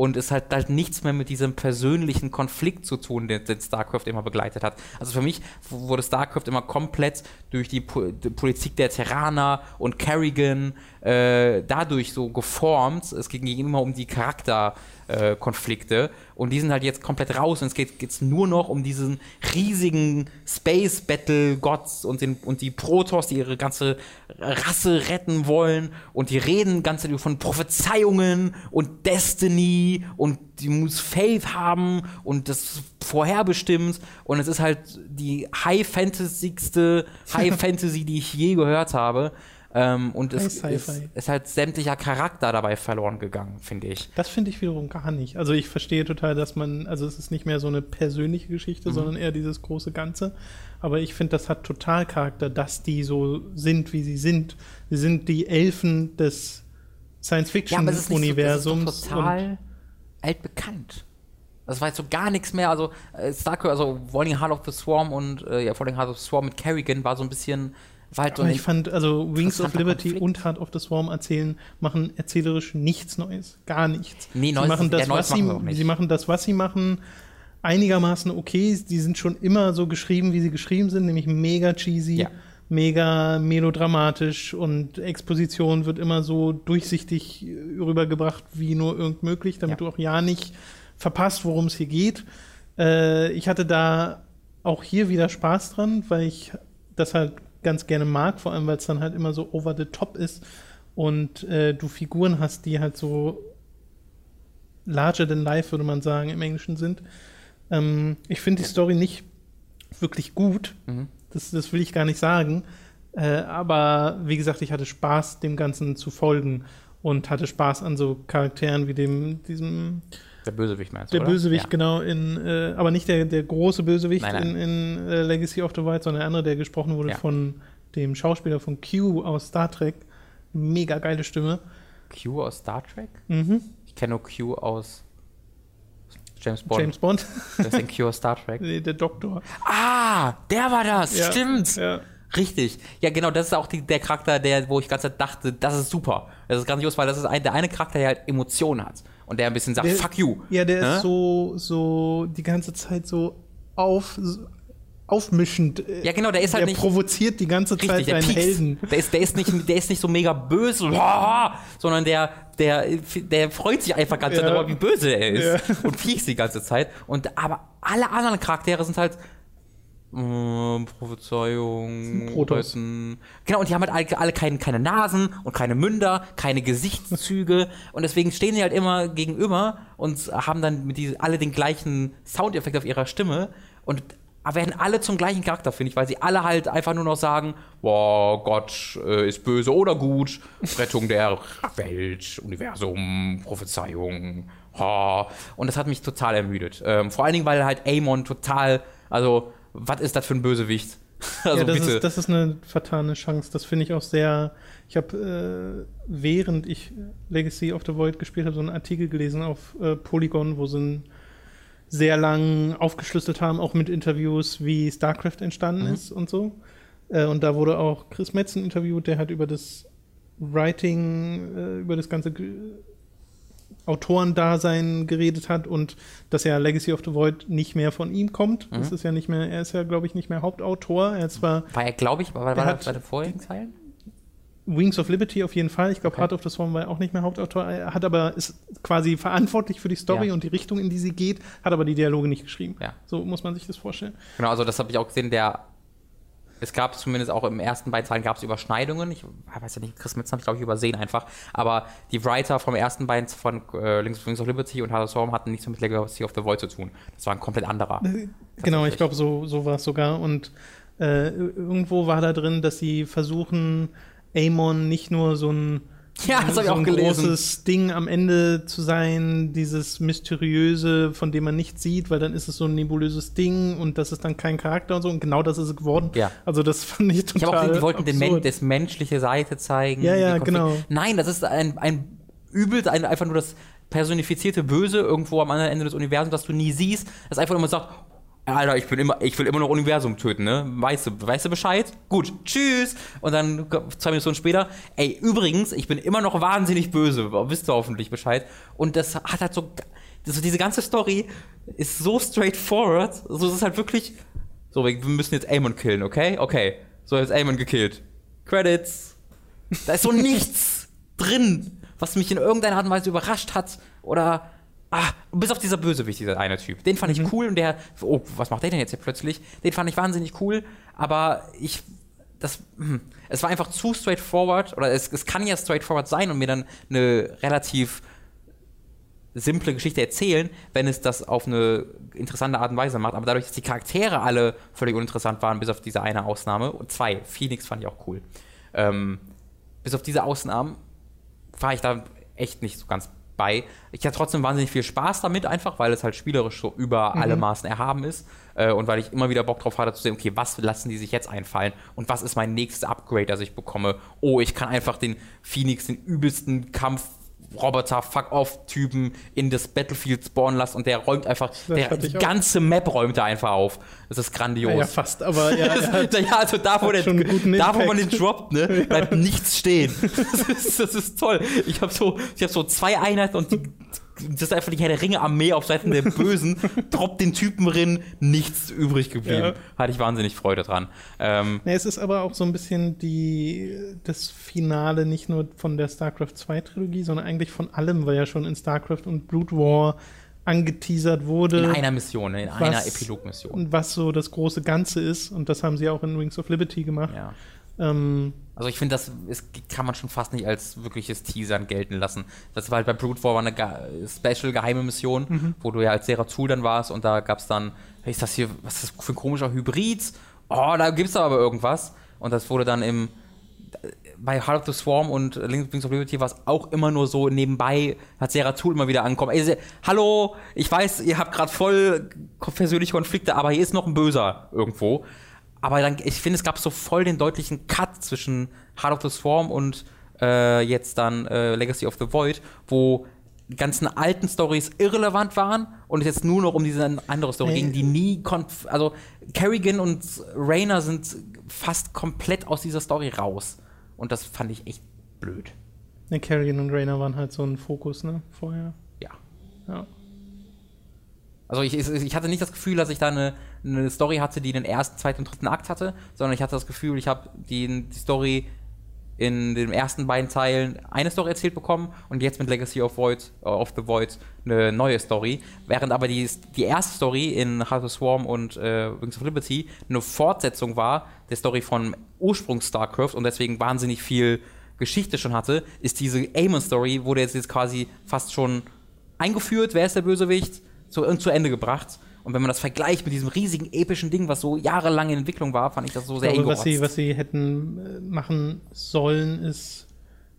und es hat halt nichts mehr mit diesem persönlichen Konflikt zu tun, den, den, StarCraft immer begleitet hat. Also für mich wurde StarCraft immer komplett durch die, po die Politik der Terraner und Kerrigan äh, dadurch so geformt. Es ging immer um die Charakterkonflikte äh, und die sind halt jetzt komplett raus und es geht jetzt nur noch um diesen riesigen Space Battle Gods und, den, und die Protoss, die ihre ganze Rasse retten wollen und die reden ganz von Prophezeiungen und Destiny und die muss Faith haben und das vorherbestimmt und es ist halt die High Fantasyste High Fantasy, die ich je gehört habe. Ähm, und es ist, ist, halt sämtlicher Charakter dabei verloren gegangen, finde ich. Das finde ich wiederum gar nicht. Also ich verstehe total, dass man, also es ist nicht mehr so eine persönliche Geschichte, mhm. sondern eher dieses große Ganze. Aber ich finde, das hat total Charakter, dass die so sind, wie sie sind. Sie sind die Elfen des Science-Fiction-Universums. Ja, total altbekannt. Das war jetzt so gar nichts mehr. Also, äh, Starcraft, also Falling Heart of the Swarm und äh, ja, Falling Heart of the Swarm mit Kerrigan war so ein bisschen halt so ich fand, also Wings of Liberty Konflikt. und Heart of the Swarm erzählen, machen erzählerisch nichts Neues. Gar nichts. Nee, Neues, sie machen das, was sie, sie machen das, was sie machen, einigermaßen okay. Die sind schon immer so geschrieben, wie sie geschrieben sind, nämlich mega cheesy. Ja. Mega melodramatisch und Exposition wird immer so durchsichtig rübergebracht, wie nur irgend möglich, damit ja. du auch ja nicht verpasst, worum es hier geht. Äh, ich hatte da auch hier wieder Spaß dran, weil ich das halt ganz gerne mag, vor allem weil es dann halt immer so over the top ist und äh, du Figuren hast, die halt so larger than life, würde man sagen, im Englischen sind. Ähm, ich finde die Story nicht wirklich gut. Mhm. Das, das will ich gar nicht sagen. Äh, aber wie gesagt, ich hatte Spaß, dem Ganzen zu folgen und hatte Spaß an so Charakteren wie dem, diesem. Der Bösewicht meinst du? Der oder? Bösewicht, ja. genau, in, äh, aber nicht der, der große Bösewicht nein, nein. in, in äh, Legacy of the Wild, sondern der andere, der gesprochen wurde ja. von dem Schauspieler von Q aus Star Trek. Mega geile Stimme. Q aus Star Trek? Mhm. Ich kenne nur Q aus James Bond. James Bond. das ist ein Q aus Star Trek. Nee, der Doktor. Ah, der war das, ja, stimmt. Ja. Richtig. Ja, genau, das ist auch die, der Charakter, der, wo ich ganz dachte, das ist super. Das ist grandios, weil das ist ein, der eine Charakter, der halt Emotionen hat. Und der ein bisschen sagt, der, fuck you. Ja, der ne? ist so, so die ganze Zeit so auf, aufmischend. Äh, ja, genau, der ist halt der nicht. provoziert die ganze Zeit richtig, seinen Helden. Der ist, der, ist nicht, der ist nicht so mega böse, sondern der, der, der freut sich einfach ganz ja. darüber, wie böse er ist. Ja. Und piekst die ganze Zeit. Und, aber alle anderen Charaktere sind halt äh, Prophezeiung, Weißen. Genau, und die haben halt alle, alle keine, keine Nasen und keine Münder, keine Gesichtszüge und deswegen stehen sie halt immer gegenüber und haben dann mit die, alle den gleichen Soundeffekt auf ihrer Stimme und werden alle zum gleichen Charakter, finde ich, weil sie alle halt einfach nur noch sagen, boah, Gott äh, ist böse oder gut, Rettung der Welt, Universum, Prophezeiung, ha. Und das hat mich total ermüdet. Ähm, vor allen Dingen, weil halt Amon total, also was ist das für ein Bösewicht? also ja, das bitte. Ist, das ist eine vertane Chance. Das finde ich auch sehr. Ich habe, äh, während ich Legacy of the Void gespielt habe, so einen Artikel gelesen auf äh, Polygon, wo sie sehr lang aufgeschlüsselt haben, auch mit Interviews, wie StarCraft entstanden mhm. ist und so. Äh, und da wurde auch Chris Metzen interviewt, der hat über das Writing, äh, über das ganze Autorendasein geredet hat und dass ja Legacy of the Void nicht mehr von ihm kommt. Mhm. Das ist ja nicht mehr, er ist ja, glaube ich, nicht mehr Hauptautor. Er zwar, war er, glaube ich, war, war er bei den vorigen Zeilen? Wings of Liberty auf jeden Fall. Ich glaube, okay. Heart of the Swarm war auch nicht mehr Hauptautor. Er hat aber ist quasi verantwortlich für die Story ja. und die Richtung, in die sie geht, hat aber die Dialoge nicht geschrieben. Ja. So muss man sich das vorstellen. Genau, also das habe ich auch gesehen. Der es gab zumindest auch im ersten beiden Teilen gab es Überschneidungen. Ich weiß ja nicht, Chris Metz habe ich glaube ich übersehen einfach. Aber die Writer vom ersten beiden von äh, Links, Wings of Liberty und of Storm hatten nichts mit Legacy of the Void zu tun. Das war ein komplett anderer. Äh, genau, ich glaube, so, so war es sogar. Und äh, irgendwo war da drin, dass sie versuchen, Amon nicht nur so ein ja, das habe ich auch gelesen. großes Ding am Ende zu sein, dieses mysteriöse, von dem man nichts sieht, weil dann ist es so ein nebulöses Ding und das ist dann kein Charakter und so und genau das ist es geworden. Ja. Also das fand ich total Ich habe auch gesehen, die wollten den das menschliche Seite zeigen. Ja, ja, genau. Nein, das ist ein, ein übel, ein, einfach nur das personifizierte Böse irgendwo am anderen Ende des Universums, das du nie siehst, das einfach nur sagt, Alter, ich, bin immer, ich will immer noch Universum töten, ne? Weißt du, weißt du Bescheid? Gut, tschüss. Und dann zwei Minuten später, ey, übrigens, ich bin immer noch wahnsinnig böse. Wisst ihr hoffentlich Bescheid. Und das hat halt so, das, diese ganze Story ist so straightforward. So, also, es ist halt wirklich, so, wir müssen jetzt Amon killen, okay? Okay. So, jetzt Amon gekillt. Credits. Da ist so nichts drin, was mich in irgendeiner Art und Weise überrascht hat oder Ah, bis auf dieser Bösewicht, dieser eine Typ. Den fand ich mhm. cool und der, oh, was macht der denn jetzt hier plötzlich? Den fand ich wahnsinnig cool, aber ich, das, hm, es war einfach zu straightforward, oder es, es kann ja straightforward sein und mir dann eine relativ simple Geschichte erzählen, wenn es das auf eine interessante Art und Weise macht. Aber dadurch, dass die Charaktere alle völlig uninteressant waren, bis auf diese eine Ausnahme, und zwei, Phoenix fand ich auch cool. Ähm, bis auf diese Ausnahmen war ich da echt nicht so ganz bei. Ich hatte trotzdem wahnsinnig viel Spaß damit, einfach weil es halt spielerisch so über mhm. alle Maßen erhaben ist. Äh, und weil ich immer wieder Bock drauf hatte zu sehen, okay, was lassen die sich jetzt einfallen und was ist mein nächstes Upgrade, das ich bekomme? Oh, ich kann einfach den Phoenix, den übelsten Kampf Roboter-Fuck-Off-Typen in das Battlefield spawnen lassen und der räumt einfach, der, die ganze Map räumt er einfach auf. Das ist grandios. Ja, ja fast, aber ja. ja also da, wo, der, da, wo man den droppt, ne, bleibt nichts stehen. Das ist, das ist toll. Ich habe so, hab so zwei Einheiten und die das ist einfach die Herr der Ringe-Armee auf Seiten der Bösen, droppt den Typen rein, nichts übrig geblieben. Ja. Hatte ich wahnsinnig Freude dran. Ähm, ja, es ist aber auch so ein bisschen die, das Finale nicht nur von der StarCraft 2 Trilogie, sondern eigentlich von allem, weil ja schon in StarCraft und Blood War angeteasert wurde. In einer Mission, in was- einer Epilogmission. Und was so das große Ganze ist. Und das haben sie auch in Wings of Liberty gemacht. Ja. Ähm, Also ich finde, das ist, kann man schon fast nicht als wirkliches Teasern gelten lassen. Das war halt bei Brute War eine ga- special geheime Mission, Mhm. wo du ja als Serazul dann warst und da gab es dann, hey, ist das hier, was ist das für ein komischer Hybrid? Oh, da gibt es aber irgendwas. Und das wurde dann im bei Heart of the Swarm und Wings of Liberty war es auch immer nur so nebenbei, hat Serazul immer wieder angekommen. Ey, hallo, ich weiß, ihr habt gerade voll persönliche Konflikte, aber hier ist noch ein Böser irgendwo. Aber dann, ich finde, es gab so voll den deutlichen Cut zwischen Heart of the Swarm und äh, jetzt dann äh, Legacy of the Void, wo die ganzen alten Stories irrelevant waren und es jetzt nur noch um diese andere Story Hey. ging, die nie also Kerrigan und Rayner sind fast komplett aus dieser Story raus und das fand ich echt blöd. ne, Kerrigan und Rayner waren halt so ein Fokus, ne, vorher. Ja. Ja. Also ich, ich hatte nicht das Gefühl, dass ich da eine, eine Story hatte, die den ersten, zweiten und dritten Akt hatte, sondern ich hatte das Gefühl, ich habe die, die Story in den ersten beiden Teilen eine Story erzählt bekommen und jetzt mit Legacy of Void, äh, of the Void eine neue Story, während aber die, die erste Story in Heart of Swarm und äh, Wings of Liberty eine Fortsetzung war der Story von Ursprungs StarCraft und deswegen wahnsinnig viel Geschichte schon hatte, ist diese Amon-Story, wurde jetzt, jetzt quasi fast schon eingeführt, wer ist der Bösewicht, zu, zu Ende gebracht. Und wenn man das vergleicht mit diesem riesigen epischen Ding, was so jahrelang in Entwicklung war, fand ich das so sehr glaube, was sie, was sie hätten äh, machen sollen, ist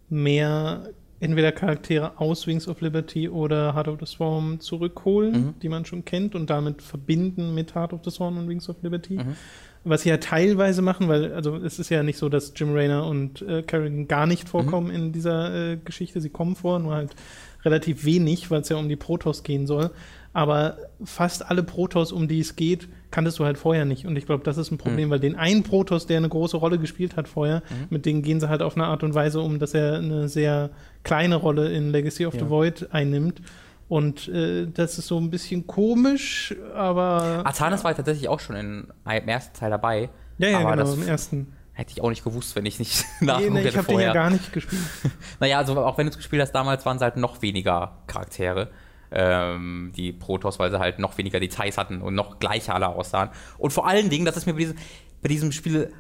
mehr entweder Charaktere aus Wings of Liberty oder Heart of the Swarm zurückholen, Mhm. die man schon kennt und damit verbinden mit Heart of the Swarm und Wings of Liberty. Mhm. Was sie ja teilweise machen, weil also es ist ja nicht so, dass Jim Raynor und äh, Kerrigan gar nicht vorkommen Mhm. in dieser äh, Geschichte. Sie kommen vor, nur halt relativ wenig, weil es ja um die Protoss gehen soll. Aber fast alle Protoss, um die es geht, kanntest du halt vorher nicht. Und ich glaube, das ist ein Problem, weil den einen Protoss, der eine große Rolle gespielt hat vorher, mit denen gehen sie halt auf eine Art und Weise um, dass er eine sehr kleine Rolle in Legacy of Ja. the Void einnimmt. Und äh, das ist so ein bisschen komisch, aber. Artanis war tatsächlich auch schon in, im ersten Teil dabei. ja, ja, aber genau, das im ersten. hätte ich auch nicht gewusst, wenn ich nicht Nee, nachgeguckt nee, ich hätte habe den ja vorher. gar nicht gespielt. Naja, also auch wenn du es gespielt hast, damals waren es halt noch weniger Charaktere, ähm, die Protoss, weil sie halt noch weniger Details hatten und noch gleicher alle aussahen. Und vor allen Dingen, das ist mir bei diesem, bei diesem Spiel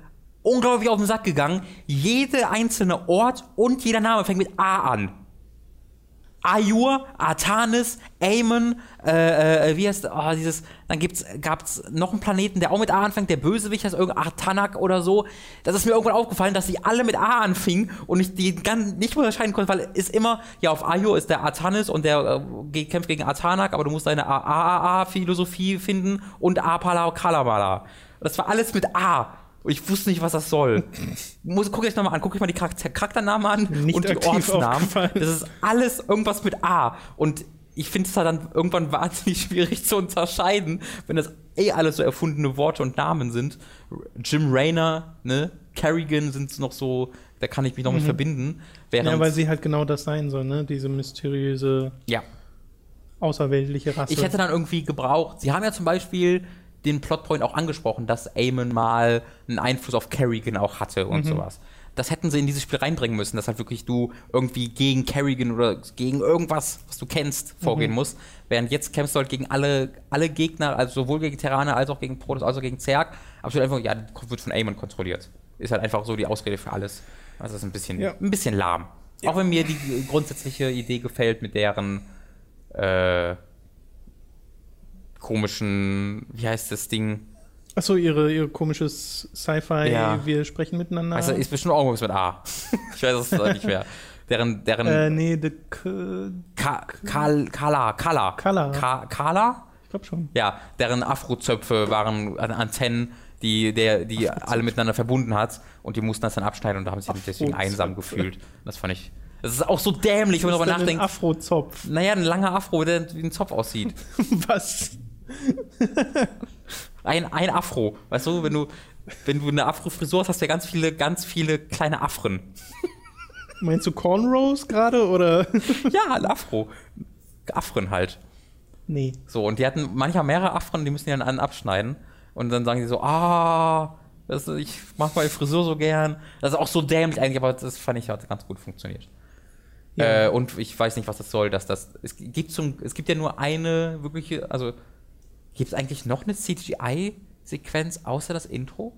unglaublich auf den Sack gegangen, jeder einzelne Ort und jeder Name fängt mit A an. Ayur, Artanis, Aemon, äh, äh, wie heißt, oh, dieses, dann gibt's, gab's noch einen Planeten, der auch mit A anfängt, der Bösewicht heißt irgendein Artanak oder so. Das ist mir irgendwann aufgefallen, dass die alle mit A anfingen und ich die ganz nicht unterscheiden konnte, weil es immer, ja, auf Ayur ist der Artanis und der äh, kämpft gegen Artanak, aber du musst deine AAA-Philosophie finden und Apala Kalamala. Das war alles mit A. Und ich wusste nicht, was das soll. Muss, guck euch nochmal an, guck euch mal die Charakter Charakternamen an Nicht und die Ortsnamen. Das ist alles irgendwas mit A. Und ich finde es halt dann irgendwann wahnsinnig schwierig zu unterscheiden, wenn das eh alles so erfundene Worte und Namen sind. Jim Raynor, ne? Kerrigan sind noch so, da kann ich mich noch mit verbinden. Ja, weil sie halt genau das sein soll, ne? Diese mysteriöse, ja. außerweltliche Rasse. Ich hätte dann irgendwie gebraucht. Sie haben ja zum Beispiel den Plotpoint auch angesprochen, dass Eamon mal einen Einfluss auf Kerrigan auch hatte und sowas. Das hätten sie in dieses Spiel reinbringen müssen, dass halt wirklich du irgendwie gegen Kerrigan oder gegen irgendwas, was du kennst, vorgehen musst. Während jetzt kämpfst du halt gegen alle, alle Gegner, also sowohl gegen Terraner als auch gegen Protoss, als auch gegen Zerg. Wird einfach, ja, wird von Eamon kontrolliert. Ist halt einfach so die Ausrede für alles. Also das ist ein bisschen, Ja. ein bisschen lahm. Auch wenn mir die grundsätzliche Idee gefällt mit deren äh, komischen, wie heißt das Ding? Achso, ihre, ihr komisches Sci-Fi, Ja. wir sprechen miteinander. Also ist bestimmt auch irgendwas mit A. ich weiß es nicht mehr. Deren, deren äh, nee, K- Ka Kal Kala, Kala. Kala. Ka Kala? ich glaube schon. Ja, deren Afrozöpfe waren An- Antennen, die, der, die alle miteinander verbunden hat und die mussten das dann abschneiden und da haben sie sich deswegen einsam gefühlt. Das fand ich. Das ist auch so dämlich, wenn man darüber denn ein nachdenkt. Afrozopf. Naja, ein langer Afro, der wie ein Zopf aussieht. Was? Ein, ein Afro. Weißt du, wenn du, wenn du eine Afro-Frisur hast, hast du ja ganz viele, ganz viele kleine Afren. Meinst du Cornrows gerade oder? Ja, ein Afro. Afren halt. nee. So, und die hatten manchmal mehrere Afren, die müssen die dann einen abschneiden. Und dann sagen die so, ah, das, ich mach meine Frisur so gern. Das ist auch so dämlich eigentlich, aber das fand ich hat ganz gut funktioniert. Ja. Äh, und ich weiß nicht, was das soll, dass das. Es gibt, zum, es gibt ja nur eine wirkliche. Also, gibt es eigentlich noch eine CGI-Sequenz außer das Intro?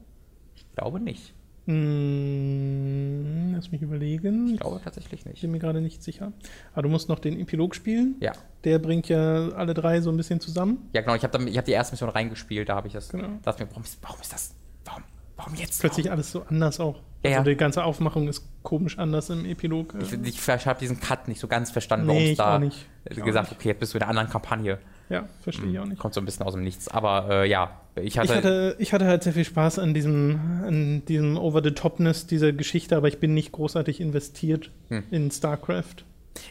Ich glaube nicht. Hm, lass mich überlegen. Ich glaube tatsächlich nicht. Ich bin mir gerade nicht sicher. Aber du musst noch den Epilog spielen. Ja. Der bringt ja alle drei so ein bisschen zusammen. Ja, genau. Ich habe hab die erste Mission reingespielt, da habe ich das. Genau. Dachte mir, warum ist, warum ist das? Warum, warum jetzt? Plötzlich alles so anders auch. Ja, also ja. die ganze Aufmachung ist komisch anders im Epilog. Ich, ich, ich habe diesen Cut nicht so ganz verstanden, Nee, warum es da nicht. Gesagt nicht. okay, jetzt bist du in einer anderen Kampagne. Ja, verstehe ich auch nicht. Kommt so ein bisschen aus dem Nichts. Aber äh, ja, ich hatte. Ich hatte, ich hatte halt sehr viel Spaß an diesem, an diesem Over-the-Topness dieser Geschichte, aber ich bin nicht großartig investiert Hm. in StarCraft.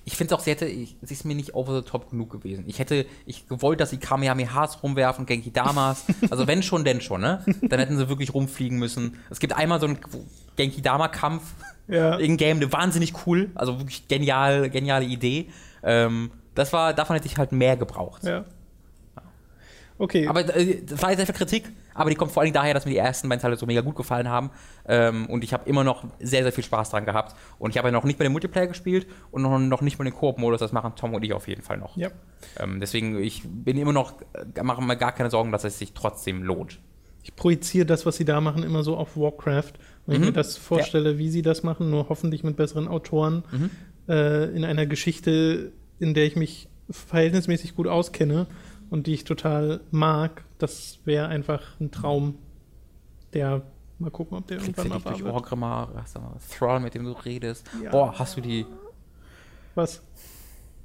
Ich finde auch, sie hätte, ich, sie ist mir nicht over the top genug gewesen. Ich hätte, ich gewollt, dass sie Kamehamehas rumwerfen, Genki Damas. Also wenn schon, denn schon, ne? Dann hätten sie wirklich rumfliegen müssen. Es gibt einmal so einen Genki Dama Kampf Ja. in Game, der wahnsinnig cool, also wirklich genial, geniale Idee. Ähm, das war, davon hätte ich halt mehr gebraucht. Ja. Okay. Aber äh, das war jetzt sehr viel Kritik, aber die kommt vor allem daher, dass mir die ersten beiden Teile so mega gut gefallen haben. Ähm, und ich habe immer noch sehr, sehr viel Spaß dran gehabt. Und ich habe ja noch nicht mit dem Multiplayer gespielt und noch, noch nicht mit dem Koop-Modus. Das machen Tom und ich auf jeden Fall noch. ja. Ähm, deswegen, ich bin immer noch, äh, mache mir gar keine Sorgen, dass es sich trotzdem lohnt. Ich projiziere das, was sie da machen, immer so auf Warcraft. Wenn Mhm. ich mir das vorstelle, wie sie das machen, nur hoffentlich mit besseren Autoren, Mhm. äh, in einer Geschichte, in der ich mich verhältnismäßig gut auskenne und die ich total mag, das wäre einfach ein Traum, der mal gucken, ob der Kriegst irgendwann mal durch. Orgrimmar, hast du mal Thrall, mit dem du redest. Ja. Boah, hast du die, Was?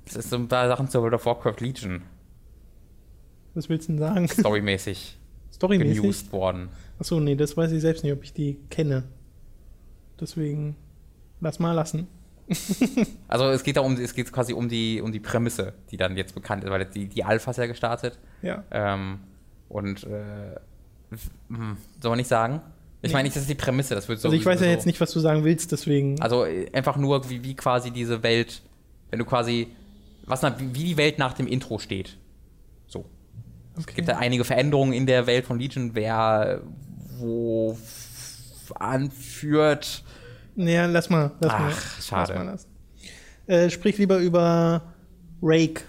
das ist so ein paar Sachen zur World of Warcraft Legion, Was willst du denn sagen? storymäßig Storymäßig? gemused worden. Achso, nee, das weiß ich selbst nicht, ob ich die kenne. Deswegen lass mal lassen. Also es geht da um, es geht quasi um die, um die Prämisse, die dann jetzt bekannt ist, weil die, die Alpha ist ja gestartet. Ja. Ähm, und äh, hm, soll man nicht sagen? Ich Nee. meine nicht, das ist die Prämisse, das wird so. Also ich weiß ja so- jetzt nicht, was du sagen willst, deswegen. Also äh, einfach nur, wie, wie quasi diese Welt, wenn du quasi, was nach, wie die Welt nach dem Intro steht. So. Es Okay. gibt da einige Veränderungen in der Welt von Legion, wer wo anführt. Naja, lass mal. Lass Ach, mal, schade. Lass mal lassen. Äh, sprich lieber über Rake.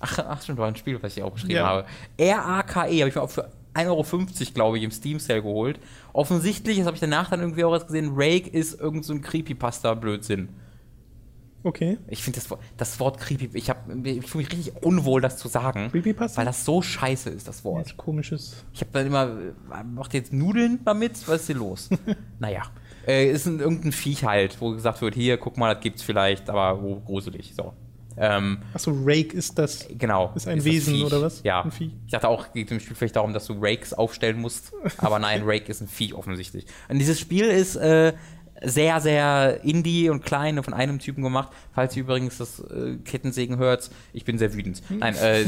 Ach, ach stimmt, war ein Spiel, was ich auch beschrieben Ja. habe. R-A-K-E habe ich mir auch für 1,50 Euro, glaube ich, im Steam-Sale geholt. Offensichtlich, das habe ich danach dann irgendwie auch erst gesehen, Rake ist irgend so ein Creepypasta-Blödsinn. Okay. Ich finde das, Wort- das Wort Creepy, ich, hab- ich fühle mich richtig unwohl, das zu sagen. Creepypasta? Weil das so scheiße ist, das Wort. Jetzt komisches. Ich habe dann immer, macht ihr jetzt Nudeln damit? Was ist hier los? naja. Äh, ist ein, irgendein Viech halt, wo gesagt wird, hier, guck mal, das gibt's vielleicht, aber oh, gruselig. So. Ähm, Achso, Rake ist das. genau. Ist ein das Wesen oder was? Ja. Ein Vieh. Ich dachte auch, geht im Spiel vielleicht darum, dass du Rakes aufstellen musst. Aber nein, Rake ist ein Vieh offensichtlich. Und dieses Spiel ist äh, sehr, sehr indie und klein von einem Typen gemacht. Falls ihr übrigens das äh, Kettensägen hört, ich bin sehr wütend. Nein, äh,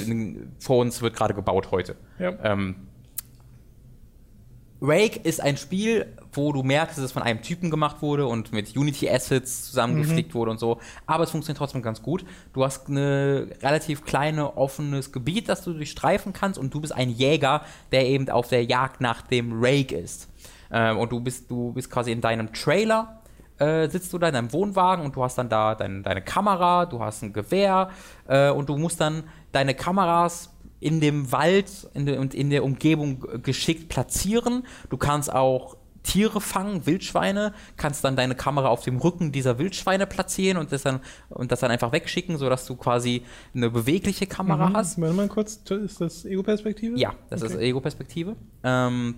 vor uns wird gerade gebaut heute. Ja. Ähm, Rake ist ein Spiel, wo du merkst, dass es von einem Typen gemacht wurde und mit Unity Assets zusammengeflickt wurde und so. Aber es funktioniert trotzdem ganz gut. Du hast ein relativ kleine, offenes Gebiet, das du durchstreifen kannst und du bist ein Jäger, der eben auf der Jagd nach dem Rake ist. Ähm, und du bist, du bist quasi in deinem Trailer, äh, sitzt du da in deinem Wohnwagen und du hast dann da dein, deine Kamera, du hast ein Gewehr äh, und du musst dann deine Kameras in dem Wald in der, und in der Umgebung geschickt platzieren. Du kannst auch Tiere fangen, Wildschweine, kannst dann deine Kamera auf dem Rücken dieser Wildschweine platzieren und das dann, und das dann einfach wegschicken, sodass du quasi eine bewegliche Kamera Mhm. hast. Warte mal kurz, ist das Ego-Perspektive? Ja, das ist Okay. Ego-Perspektive. Ähm,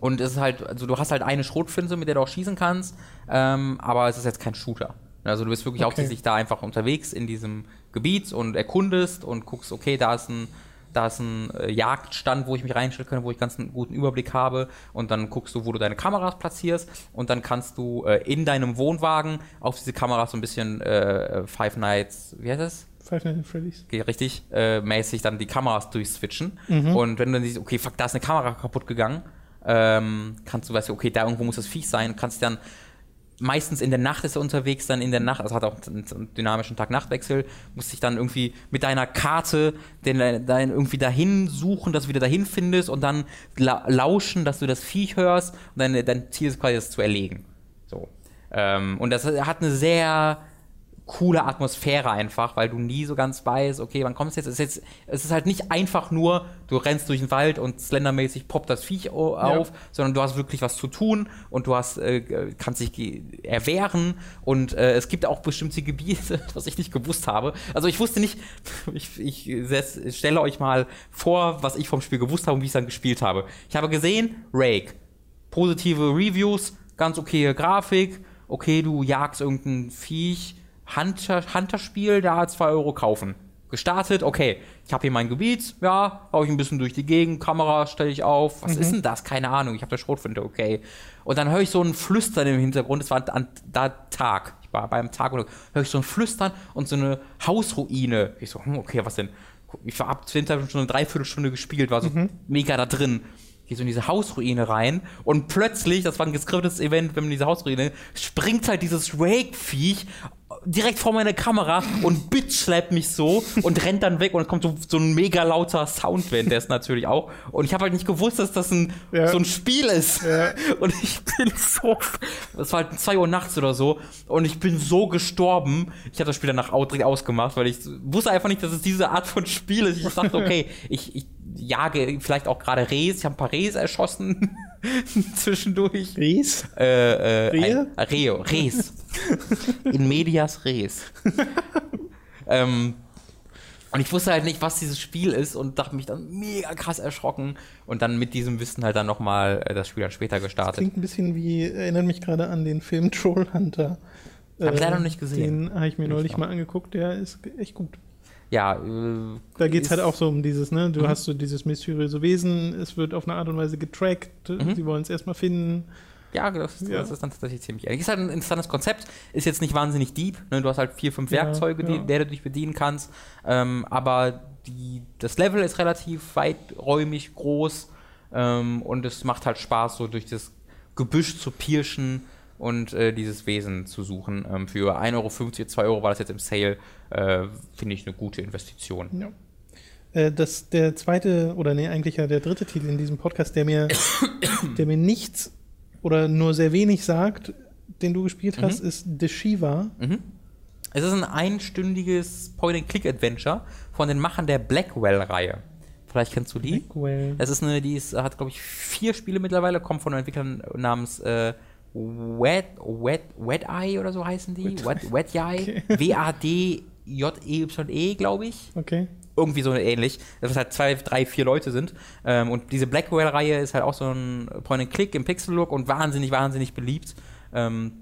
und es ist halt, also du hast halt eine Schrotflinte, mit der du auch schießen kannst, ähm, aber es ist jetzt kein Shooter. Also du bist wirklich Okay. hauptsächlich da einfach unterwegs in diesem Gebiet und erkundest und guckst, okay, da ist ein, da ist ein äh, Jagdstand, wo ich mich reinstellen kann, wo ich ganz einen guten Überblick habe und dann guckst du, wo du deine Kameras platzierst und dann kannst du äh, in deinem Wohnwagen auf diese Kameras so ein bisschen äh, Five Nights, wie heißt das? Five Nights at Freddy's. okay, richtig äh, mäßig dann die Kameras durchswitchen. Mhm. Und wenn du dann siehst, okay, fuck, da ist eine Kamera kaputt gegangen, ähm, kannst du, weißt du, okay, da irgendwo muss das Viech sein, kannst dann meistens in der Nacht ist er unterwegs, dann in der Nacht, also hat auch einen, dynamischen Tag-Nacht-Wechsel, musst dich dann irgendwie mit deiner Karte den, dein irgendwie dahin suchen, dass du wieder dahin findest und dann la lauschen, dass du das Viech hörst und dein, dein Ziel ist quasi, das zu erlegen. So. Ähm, und das hat eine sehr coole Atmosphäre einfach, weil du nie so ganz weißt, okay, wann kommst du jetzt? Es ist, jetzt, es ist halt nicht einfach nur, du rennst durch den Wald und slendermäßig poppt das Viech auf, ja. sondern du hast wirklich was zu tun und du hast, äh, kannst dich erwehren und äh, es gibt auch bestimmte Gebiete, was ich nicht gewusst habe. Also ich wusste nicht, ich, ich stelle euch mal vor, was ich vom Spiel gewusst habe und wie ich es dann gespielt habe. Ich habe gesehen, Rake, positive Reviews, ganz okaye Grafik, okay, du jagst irgendein Viech, Hunter, Hunter-Spiel, da 2 Euro kaufen. Gestartet, okay, ich habe hier mein Gebiet, ja, baue ich ein bisschen durch die Gegend, Kamera stelle ich auf. Was mhm. ist denn das? Keine Ahnung, ich habe der Schrotflinte, okay. Und dann höre ich so ein Flüstern im Hintergrund, es war an, da Tag, ich war beim Tag, oder höre ich so ein Flüstern und so eine Hausruine. Ich so, hm, okay, was denn? Ich war ab schon eine Dreiviertelstunde gespielt, war so mhm. mega da drin gehe so in diese Hausruine rein und plötzlich, das war ein geskriptetes Event, wenn man in diese Hausruine, springt halt dieses Rake-Viech direkt vor meine Kamera und bitchslappt mich so und rennt dann weg und kommt so, so ein mega lauter Sound während der ist natürlich auch. Und ich habe halt nicht gewusst, dass das ein, ja. so ein Spiel ist. Ja. Und ich bin so, das war halt 2 Uhr nachts oder so und ich bin so gestorben. Ich habe das Spiel danach direkt ausgemacht, weil ich wusste einfach nicht, dass es diese Art von Spiel ist. Ich dachte, okay, ich, ich jage vielleicht auch gerade Rehs. Ich habe ein paar Rehs erschossen zwischendurch. Rehs? Äh, äh, Rehe? Ein, Reo, Rehs. In medias Res. ähm, und ich wusste halt nicht, was dieses Spiel ist und dachte mich dann mega krass erschrocken und dann mit diesem Wissen halt dann nochmal äh, das Spiel dann später gestartet. Das klingt ein bisschen wie, erinnert mich gerade an den Film Troll Hunter. Hab ich leider noch nicht gesehen. Den habe ich mir neulich mal angeguckt, der ist echt gut ja. Äh, da geht es halt auch so um dieses, ne? Du mhm. hast so dieses mysteriöse Wesen, es wird auf eine Art und Weise getrackt, mhm. sie wollen es erstmal finden. Ja, das, ja. das, ist dann tatsächlich ziemlich ehrlich. Ist halt ein interessantes Konzept, ist jetzt nicht wahnsinnig deep, ne? Du hast halt vier, fünf Werkzeuge, ja, ja. Die, der du dich bedienen kannst. Ähm, aber die, das Level ist relativ weiträumig groß ähm, und es macht halt Spaß, so durch das Gebüsch zu pirschen und äh, dieses Wesen zu suchen. Ähm, für 1,50 Euro, 2 Euro war das jetzt im Sale, äh, finde ich eine gute Investition. Ja. Äh, das, der zweite, oder nee, eigentlich ja der dritte Titel in diesem Podcast, der mir, der mir nichts oder nur sehr wenig sagt, den du gespielt hast, mhm. ist The Shiva. Mhm. Es ist ein einstündiges Point-and-Click-Adventure von den Machern der Blackwell-Reihe. Vielleicht kennst du die. Blackwell. Es ist eine, die ist, hat, glaube ich, vier Spiele mittlerweile, kommt von einem Entwickler namens äh, Wet, Wet, Wet Eye oder so heißen die. Wet, Wet Eye. W-A-D-J-E-Y-E, glaube ich. Okay. Irgendwie so ähnlich. Dass halt zwei, drei, vier Leute sind. Ähm, und diese Blackwell-Reihe ist halt auch so ein Point-and-Click im Pixel-Look und wahnsinnig, wahnsinnig beliebt. Ähm,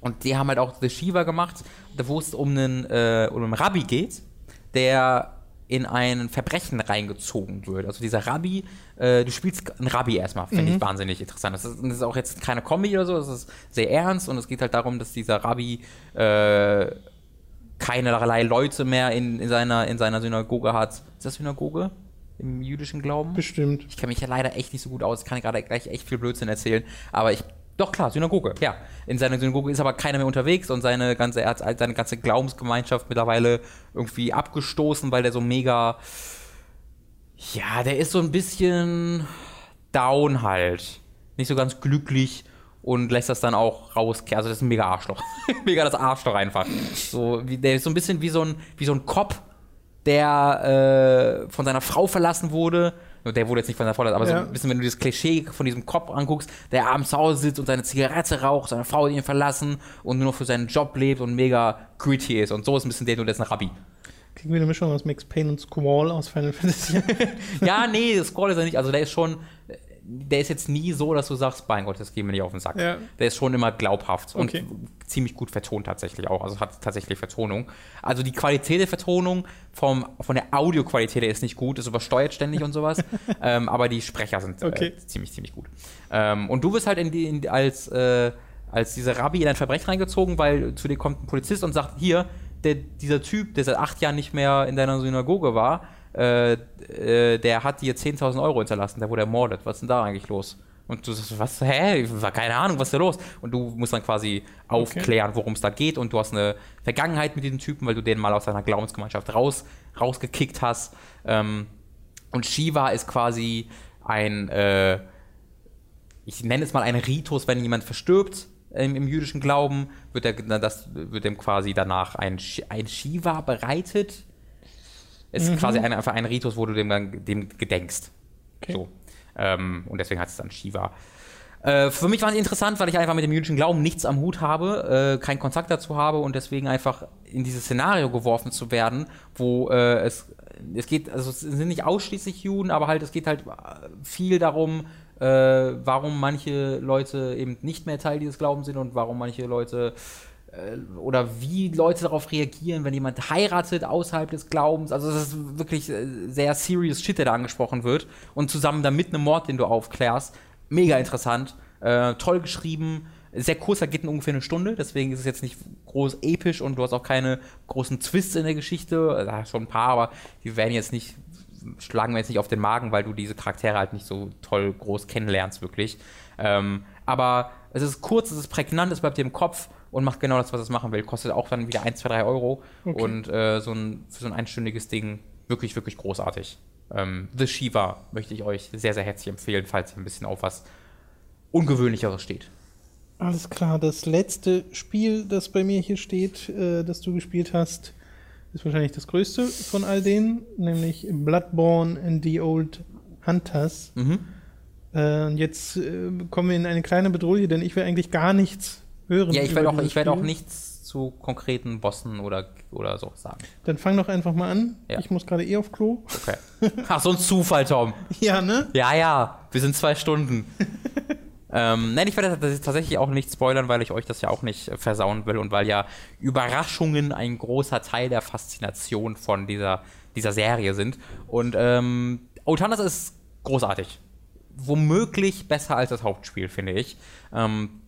und die haben halt auch The Shiva gemacht, wo es um einen, äh, um einen Rabbi geht, der in ein Verbrechen reingezogen wird. Also dieser Rabbi, äh, du spielst einen Rabbi erstmal, finde mhm. ich wahnsinnig interessant. Das ist, das ist, auch jetzt keine Comedy oder so, das ist sehr ernst und es geht halt darum, dass dieser Rabbi äh, keinerlei Leute mehr in, in, seiner, in seiner Synagoge hat. Ist das Synagoge? Im jüdischen Glauben? Bestimmt. Ich kenne mich ja leider echt nicht so gut aus, ich kann gerade gleich echt viel Blödsinn erzählen, aber ich doch klar, Synagoge, ja. In seiner Synagoge ist aber keiner mehr unterwegs und seine ganze, er hat seine ganze Glaubensgemeinschaft mittlerweile irgendwie abgestoßen, weil der so mega. Ja, der ist so ein bisschen down halt. Nicht so ganz glücklich und lässt das dann auch rauskehren. Also das ist ein mega Arschloch. mega das Arschloch einfach. So, wie, der ist so ein bisschen wie so ein, wie so ein Cop, der äh, von seiner Frau verlassen wurde der wurde jetzt nicht von der Vorlage, aber ja. so ein bisschen, wenn du dieses Klischee von diesem Kopf anguckst, der abends zu Hause sitzt und seine Zigarette raucht, seine Frau ihn verlassen und nur noch für seinen Job lebt und mega gritty ist. Und so ist ein bisschen der, du, der ist ein Rabbi. Kriegen wir eine Mischung aus Max Payne und Squall aus Final Fantasy? ja, nee, Squall ist er nicht. Also der ist schon, der ist jetzt nie so, dass du sagst, mein Gott, das geht mir nicht auf den Sack. Ja. Der ist schon immer glaubhaft okay. und ziemlich gut vertont tatsächlich auch. Also hat tatsächlich Vertonung. Also die Qualität der Vertonung vom, von der Audioqualität ist nicht gut, ist übersteuert ständig und sowas. ähm, aber die Sprecher sind äh, okay. äh, ziemlich, ziemlich gut. Ähm, und du wirst halt in die, in, als, äh, als dieser Rabbi in ein Verbrechen reingezogen, weil zu dir kommt ein Polizist und sagt, hier, der, dieser Typ, der seit acht Jahren nicht mehr in deiner Synagoge war, äh, äh, der hat dir 10.000 Euro hinterlassen, der wurde ermordet. Was ist denn da eigentlich los? Und du sagst, was, hä? Keine Ahnung, was ist da los? Und du musst dann quasi aufklären, worum es da geht. Und du hast eine Vergangenheit mit diesem Typen, weil du den mal aus deiner Glaubensgemeinschaft raus, rausgekickt hast. Ähm, und Shiva ist quasi ein, äh, ich nenne es mal ein Ritus, wenn jemand verstirbt im, im jüdischen Glauben wird, der, das, wird dem quasi danach ein, ein Shiva bereitet. Es ist mhm. quasi ein, einfach ein Ritus, wo du dem dann dem gedenkst. Okay. So. Ähm, und deswegen hat es dann Shiva. Äh, für mich war es interessant, weil ich einfach mit dem jüdischen Glauben nichts am Hut habe, äh, keinen Kontakt dazu habe und deswegen einfach in dieses Szenario geworfen zu werden, wo äh, es, es geht, also es sind nicht ausschließlich Juden, aber halt es geht halt viel darum, äh, warum manche Leute eben nicht mehr Teil dieses Glaubens sind und warum manche Leute äh, oder wie Leute darauf reagieren, wenn jemand heiratet außerhalb des Glaubens. Also das ist wirklich äh, sehr serious Shit, der da angesprochen wird. Und zusammen damit einem Mord, den du aufklärst, mega interessant, äh, toll geschrieben, sehr kurz, da geht ungefähr eine Stunde, deswegen ist es jetzt nicht groß episch und du hast auch keine großen Twists in der Geschichte, da schon ein paar, aber die werden jetzt nicht, schlagen wir jetzt nicht auf den Magen, weil du diese Charaktere halt nicht so toll groß kennenlernst, wirklich. Ähm, aber es ist kurz, es ist prägnant, es bleibt dir im Kopf und macht genau das, was es machen will. Kostet auch dann wieder 1, 2, 3 Euro okay. und äh, so ein, für so ein einstündiges Ding wirklich, wirklich großartig. Ähm, The Shiva möchte ich euch sehr, sehr herzlich empfehlen, falls ihr ein bisschen auf was Ungewöhnlicheres steht. Alles klar, das letzte Spiel, das bei mir hier steht, äh, das du gespielt hast, ist wahrscheinlich das größte von all denen, nämlich Bloodborne and the Old Hunters. Mhm. Äh, jetzt äh, kommen wir in eine kleine Bedrohung, denn ich will eigentlich gar nichts hören. Ja, ich werde auch, werd auch nichts zu konkreten Bossen oder, oder so sagen. Dann fang doch einfach mal an. Ja. Ich muss gerade eh auf Klo. Okay. Ach, so ein Zufall, Tom. ja, ne? Ja, ja. Wir sind zwei Stunden. ähm, nein, ich werde tatsächlich auch nicht spoilern, weil ich euch das ja auch nicht versauen will und weil ja Überraschungen ein großer Teil der Faszination von dieser, dieser Serie sind. Und ähm, Otanas ist großartig. Womöglich besser als das Hauptspiel, finde ich. Ähm,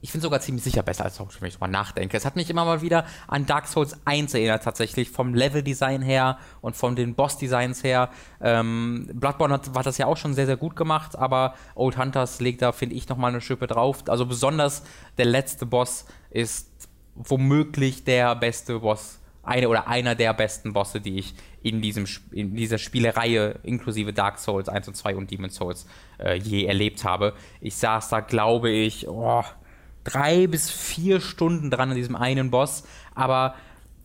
ich finde sogar ziemlich sicher besser als Hauptspiel, wenn ich drüber nachdenke. Es hat mich immer mal wieder an Dark Souls 1 erinnert, tatsächlich, vom Level-Design her und von den Boss-Designs her. Ähm, Bloodborne hat, hat, das ja auch schon sehr, sehr gut gemacht, aber Old Hunters legt da, finde ich, nochmal eine Schippe drauf. Also besonders der letzte Boss ist womöglich der beste Boss, eine oder einer der besten Bosse, die ich in, diesem, in dieser Spielereihe inklusive Dark Souls 1 und 2 und Demon Souls äh, je erlebt habe. Ich saß da, glaube ich, oh, drei bis vier Stunden dran an diesem einen Boss, aber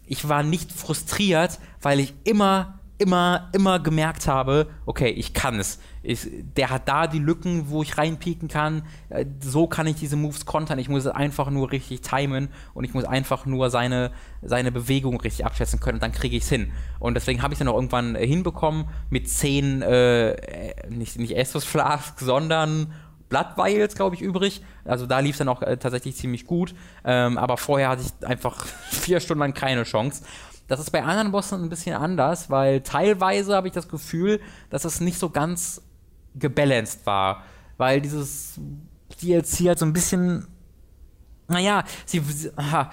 ich war nicht frustriert, weil ich immer, immer, immer gemerkt habe, okay, ich kann es. Ich, der hat da die Lücken, wo ich reinpieken kann. Äh, so kann ich diese Moves kontern. Ich muss es einfach nur richtig timen und ich muss einfach nur seine, seine Bewegung richtig abschätzen können und dann kriege ich es hin. Und deswegen habe ich dann auch irgendwann hinbekommen mit zehn, äh, nicht, nicht Estus Flask, sondern Blood Vials, glaube ich, übrig. Also da lief es dann auch äh, tatsächlich ziemlich gut. Ähm, aber vorher hatte ich einfach vier Stunden lang keine Chance. Das ist bei anderen Bossen ein bisschen anders, weil teilweise habe ich das Gefühl, dass es nicht so ganz gebalanced war. Weil dieses DLC halt so ein bisschen. Naja, sie. aha,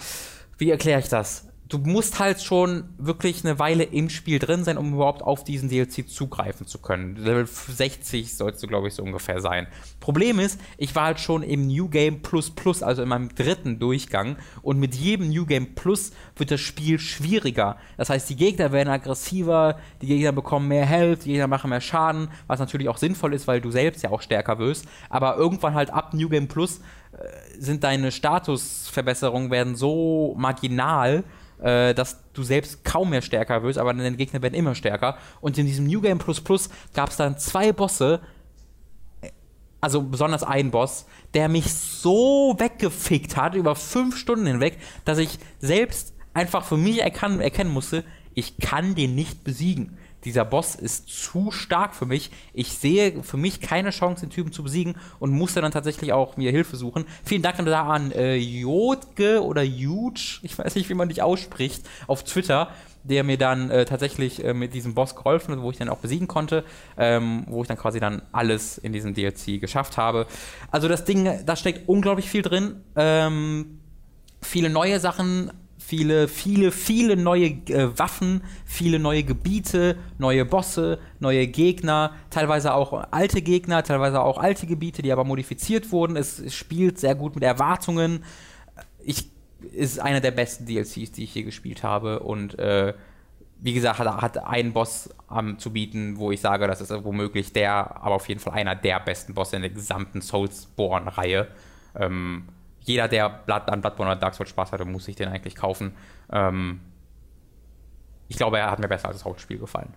wie erkläre ich das? Du musst halt schon wirklich eine Weile im Spiel drin sein, um überhaupt auf diesen DLC zugreifen zu können. Level 60 sollst du, glaube ich, so ungefähr sein. Problem ist, ich war halt schon im New Game Plus Plus, also in meinem dritten Durchgang. Und mit jedem New Game Plus wird das Spiel schwieriger. Das heißt, die Gegner werden aggressiver, die Gegner bekommen mehr Health, die Gegner machen mehr Schaden, was natürlich auch sinnvoll ist, weil du selbst ja auch stärker wirst. Aber irgendwann halt ab New Game Plus äh, sind deine Statusverbesserungen werden so marginal, äh, dass du selbst kaum mehr stärker wirst, aber deine Gegner werden immer stärker. Und in diesem New Game Plus Plus gab es dann zwei Bosse, also besonders ein Boss, der mich so weggefickt hat über fünf Stunden hinweg, dass ich selbst einfach für mich erkennen musste, ich kann den nicht besiegen dieser Boss ist zu stark für mich. Ich sehe für mich keine Chance, den Typen zu besiegen und musste dann tatsächlich auch mir Hilfe suchen. Vielen Dank da an äh, Jodge oder Huge, ich weiß nicht, wie man dich ausspricht, auf Twitter, der mir dann äh, tatsächlich äh, mit diesem Boss geholfen hat, wo ich dann auch besiegen konnte, ähm, wo ich dann quasi dann alles in diesem DLC geschafft habe. Also das Ding, da steckt unglaublich viel drin. Ähm, viele neue Sachen, viele, viele, viele neue äh, Waffen, viele neue Gebiete, neue Bosse, neue Gegner, teilweise auch alte Gegner, teilweise auch alte Gebiete, die aber modifiziert wurden. Es, es spielt sehr gut mit Erwartungen. Ich ist einer der besten DLCs, die ich je gespielt habe und äh, wie gesagt, hat, hat einen Boss ähm, zu bieten, wo ich sage, das ist womöglich der, aber auf jeden Fall einer der besten Bosse in der gesamten Soulsborne-Reihe. Ähm, jeder, der Blood, an Bloodborne oder Dark Souls Spaß hatte, muss sich den eigentlich kaufen. Ähm, ich glaube, er hat mir besser als das Hauptspiel gefallen.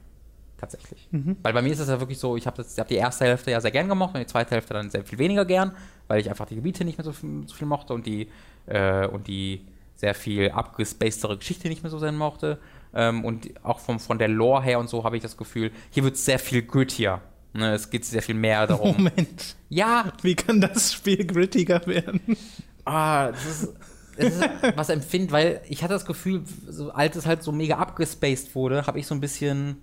Tatsächlich. Mhm. Weil bei mir ist es ja wirklich so, ich habe hab die erste Hälfte ja sehr gern gemocht und die zweite Hälfte dann sehr viel weniger gern, weil ich einfach die Gebiete nicht mehr so viel, so viel mochte und die, äh, und die sehr viel abgespacedere Geschichte nicht mehr so sehr mochte. Ähm, und auch vom, von der Lore her und so habe ich das Gefühl, hier wird es sehr viel grittier. Ne, es geht sehr viel mehr darum. Moment. Ja. Wie kann das Spiel grittiger werden? Ah, das ist, das ist was empfindet, weil ich hatte das Gefühl, so, als es halt so mega abgespaced wurde, habe ich so ein bisschen.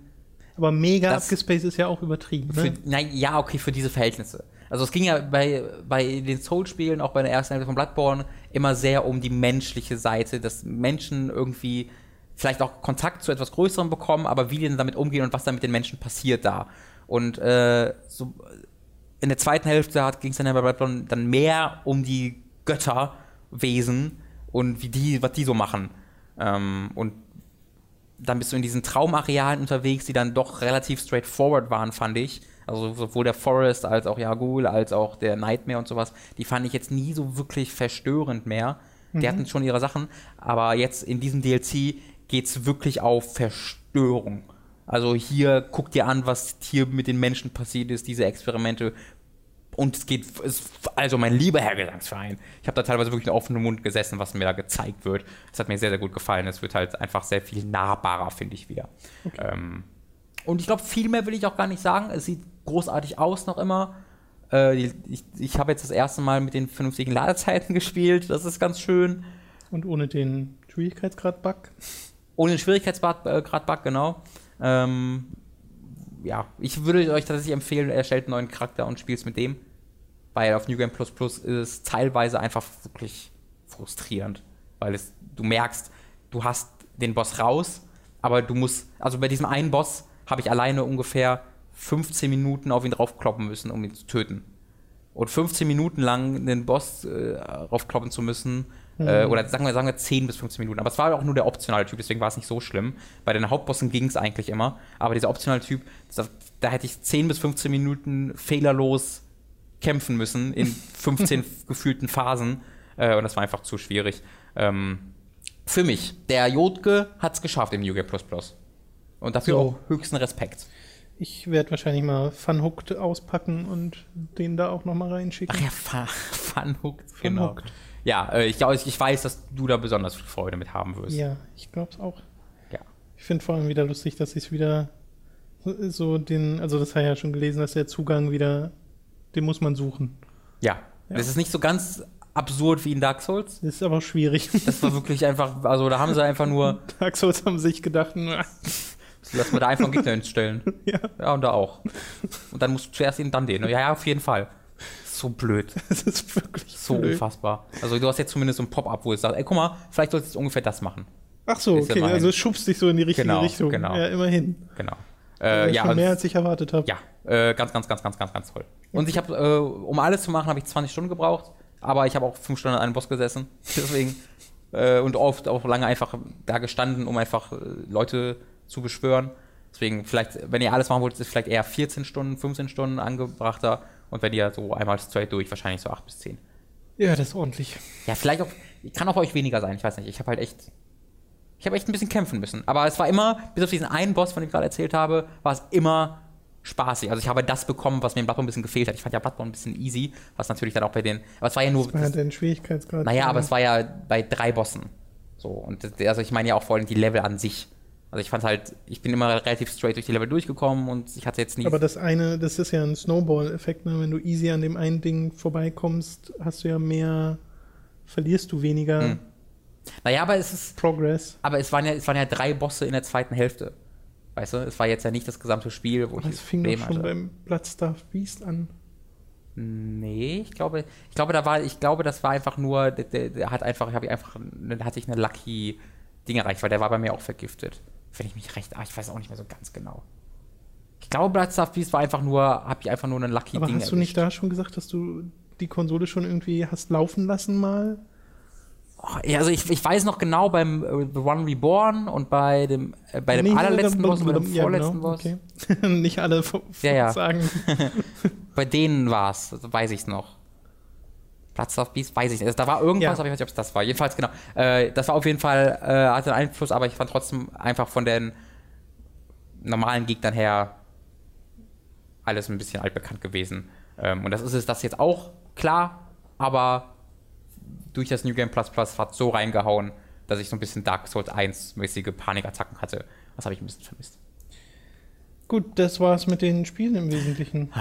Aber mega abgespaced ist ja auch übertrieben. Ne? Für, nein, ja, okay, für diese Verhältnisse. Also es ging ja bei, bei den Soul-Spielen, auch bei der ersten Hälfte von Bloodborne, immer sehr um die menschliche Seite, dass Menschen irgendwie vielleicht auch Kontakt zu etwas Größerem bekommen, aber wie die denn damit umgehen und was dann mit den Menschen passiert da. Und äh, so in der zweiten Hälfte ging es dann bei Bloodborne dann mehr um die Götterwesen und wie die, was die so machen. Ähm, und dann bist du in diesen Traumarealen unterwegs, die dann doch relativ straightforward waren, fand ich. Also sowohl der Forest als auch Yagul, als auch der Nightmare und sowas, die fand ich jetzt nie so wirklich verstörend mehr. Die mhm. hatten schon ihre Sachen, aber jetzt in diesem DLC geht es wirklich auf Verstörung. Also hier guck dir an, was hier mit den Menschen passiert ist, diese Experimente. Und es geht, es, also mein lieber Herr Gesangsverein, ich habe da teilweise wirklich einen offenen Mund gesessen, was mir da gezeigt wird. Es hat mir sehr, sehr gut gefallen. Es wird halt einfach sehr viel nahbarer, finde ich wieder. Okay. Ähm, und ich glaube, viel mehr will ich auch gar nicht sagen. Es sieht großartig aus noch immer. Äh, ich ich habe jetzt das erste Mal mit den vernünftigen Ladezeiten gespielt. Das ist ganz schön. Und ohne den Schwierigkeitsgrad-Bug? Ohne den Schwierigkeitsgrad-Bug, äh, genau. Ähm, ja, ich würde euch tatsächlich empfehlen, erstellt einen neuen Charakter und spielt mit dem. Weil auf New Game Plus Plus ist es teilweise einfach wirklich frustrierend. Weil es, du merkst, du hast den Boss raus, aber du musst, also bei diesem einen Boss habe ich alleine ungefähr 15 Minuten auf ihn draufkloppen müssen, um ihn zu töten. Und 15 Minuten lang den Boss äh, raufkloppen zu müssen, mhm. äh, oder sagen wir, sagen wir 10 bis 15 Minuten. Aber es war auch nur der optionale Typ, deswegen war es nicht so schlimm. Bei den Hauptbossen ging es eigentlich immer. Aber dieser optionale Typ, das, da hätte ich 10 bis 15 Minuten fehlerlos kämpfen müssen in 15 gefühlten Phasen. Äh, und das war einfach zu schwierig. Ähm, für mich, der Jodke hat es geschafft im New Game Plus Plus. Und dafür so. auch höchsten Respekt. Ich werde wahrscheinlich mal Funhooked auspacken und den da auch nochmal reinschicken. Ach ja, Fun Funhooked, genau. Funhooked. Ja, äh, ich, ich weiß, dass du da besonders viel Freude mit haben wirst. Ja, ich glaube es auch. Ja. Ich finde vor allem wieder lustig, dass ich es wieder so den, also das habe ich ja schon gelesen, dass der Zugang wieder, den muss man suchen. Ja, ja. das ist nicht so ganz absurd wie in Dark Souls. Das ist aber schwierig. Das war wirklich einfach, also da haben sie einfach nur. Dark Souls haben sich gedacht, Lass mal da einfach einen Gegner hinstellen. Ja. Ja, und da auch. Und dann musst du zuerst ihn, dann den. Ja, ja, auf jeden Fall. So blöd. Das ist wirklich So blöd. unfassbar. Also du hast jetzt zumindest so ein Pop-up, wo es sagt, ey, guck mal, vielleicht sollst du jetzt ungefähr das machen. Ach so, ist okay. Also es schubst dich so in die richtige genau, Richtung. Genau. Ja, immerhin. Genau. Äh, ja, schon mehr als ich erwartet habe. Ja, äh, ganz, ganz, ganz, ganz, ganz, ganz toll. Und ich habe, äh, um alles zu machen, habe ich 20 Stunden gebraucht, aber ich habe auch 5 Stunden an einem Boss gesessen. Deswegen. Äh, und oft auch lange einfach da gestanden, um einfach äh, Leute zu beschwören. Deswegen, vielleicht, wenn ihr alles machen wollt, ist vielleicht eher 14 Stunden, 15 Stunden angebrachter. Und wenn ihr so einmal straight durch, wahrscheinlich so 8 bis 10. Ja, das ist ordentlich. Ja, vielleicht auch, kann auch euch weniger sein, ich weiß nicht. Ich habe halt echt, ich habe echt ein bisschen kämpfen müssen. Aber es war immer, bis auf diesen einen Boss, von dem ich gerade erzählt habe, war es immer spaßig. Also ich habe das bekommen, was mir im Bloodborne ein bisschen gefehlt hat. Ich fand ja Bloodborne ein bisschen easy, was natürlich dann auch bei den, aber es war ja nur... Das war ja den Schwierigkeitsgrad. Naja, aber es war ja bei drei Bossen. So, und also ich meine ja auch vor allem die Level an sich. Also ich fand halt, ich bin immer relativ straight durch die Level durchgekommen und ich hatte jetzt nie. Aber das eine, das ist ja ein Snowball-Effekt, ne? Wenn du easy an dem einen Ding vorbeikommst, hast du ja mehr, verlierst du weniger. Hm. Naja, aber es ist. Progress. Aber es waren ja, es waren ja drei Bosse in der zweiten Hälfte. Weißt du, es war jetzt ja nicht das gesamte Spiel, wo aber ich. Es fing doch schon hatte. beim Bloodstaff Beast an. Nee, ich glaube, ich glaube, da war, ich glaube, das war einfach nur, der, der, hat einfach, habe ich einfach, da hatte ich eine Lucky Ding erreicht, weil der war bei mir auch vergiftet wenn ich mich recht, ah, ich weiß auch nicht mehr so ganz genau. Ich glaube, Bloodstaff Beast war einfach nur, hab ich einfach nur einen Lucky Aber Ding hast du nicht da schon gesagt, dass du die Konsole schon irgendwie hast laufen lassen mal? Oh, ja, also ich, ich weiß noch genau beim äh, The One Reborn und bei dem, äh, bei dem nee, allerletzten Boss und dem vorletzten genau, Boss. Okay. nicht alle ja, ja. sagen. bei denen war es, also weiß ich es noch. Platz of Beast, weiß ich nicht. Also, da war irgendwas, Ja. aber ich weiß nicht, ob es das war. Jedenfalls, genau. Äh, das war auf jeden Fall, äh, hatte einen Einfluss, aber ich fand trotzdem einfach von den normalen Gegnern her alles ein bisschen altbekannt gewesen. Ähm, und das ist es das jetzt auch, klar, aber durch das New Game Plus Plus hat so reingehauen, dass ich so ein bisschen Dark Souls 1-mäßige Panikattacken hatte. Das habe ich ein bisschen vermisst. Gut, das war's mit den Spielen im Wesentlichen.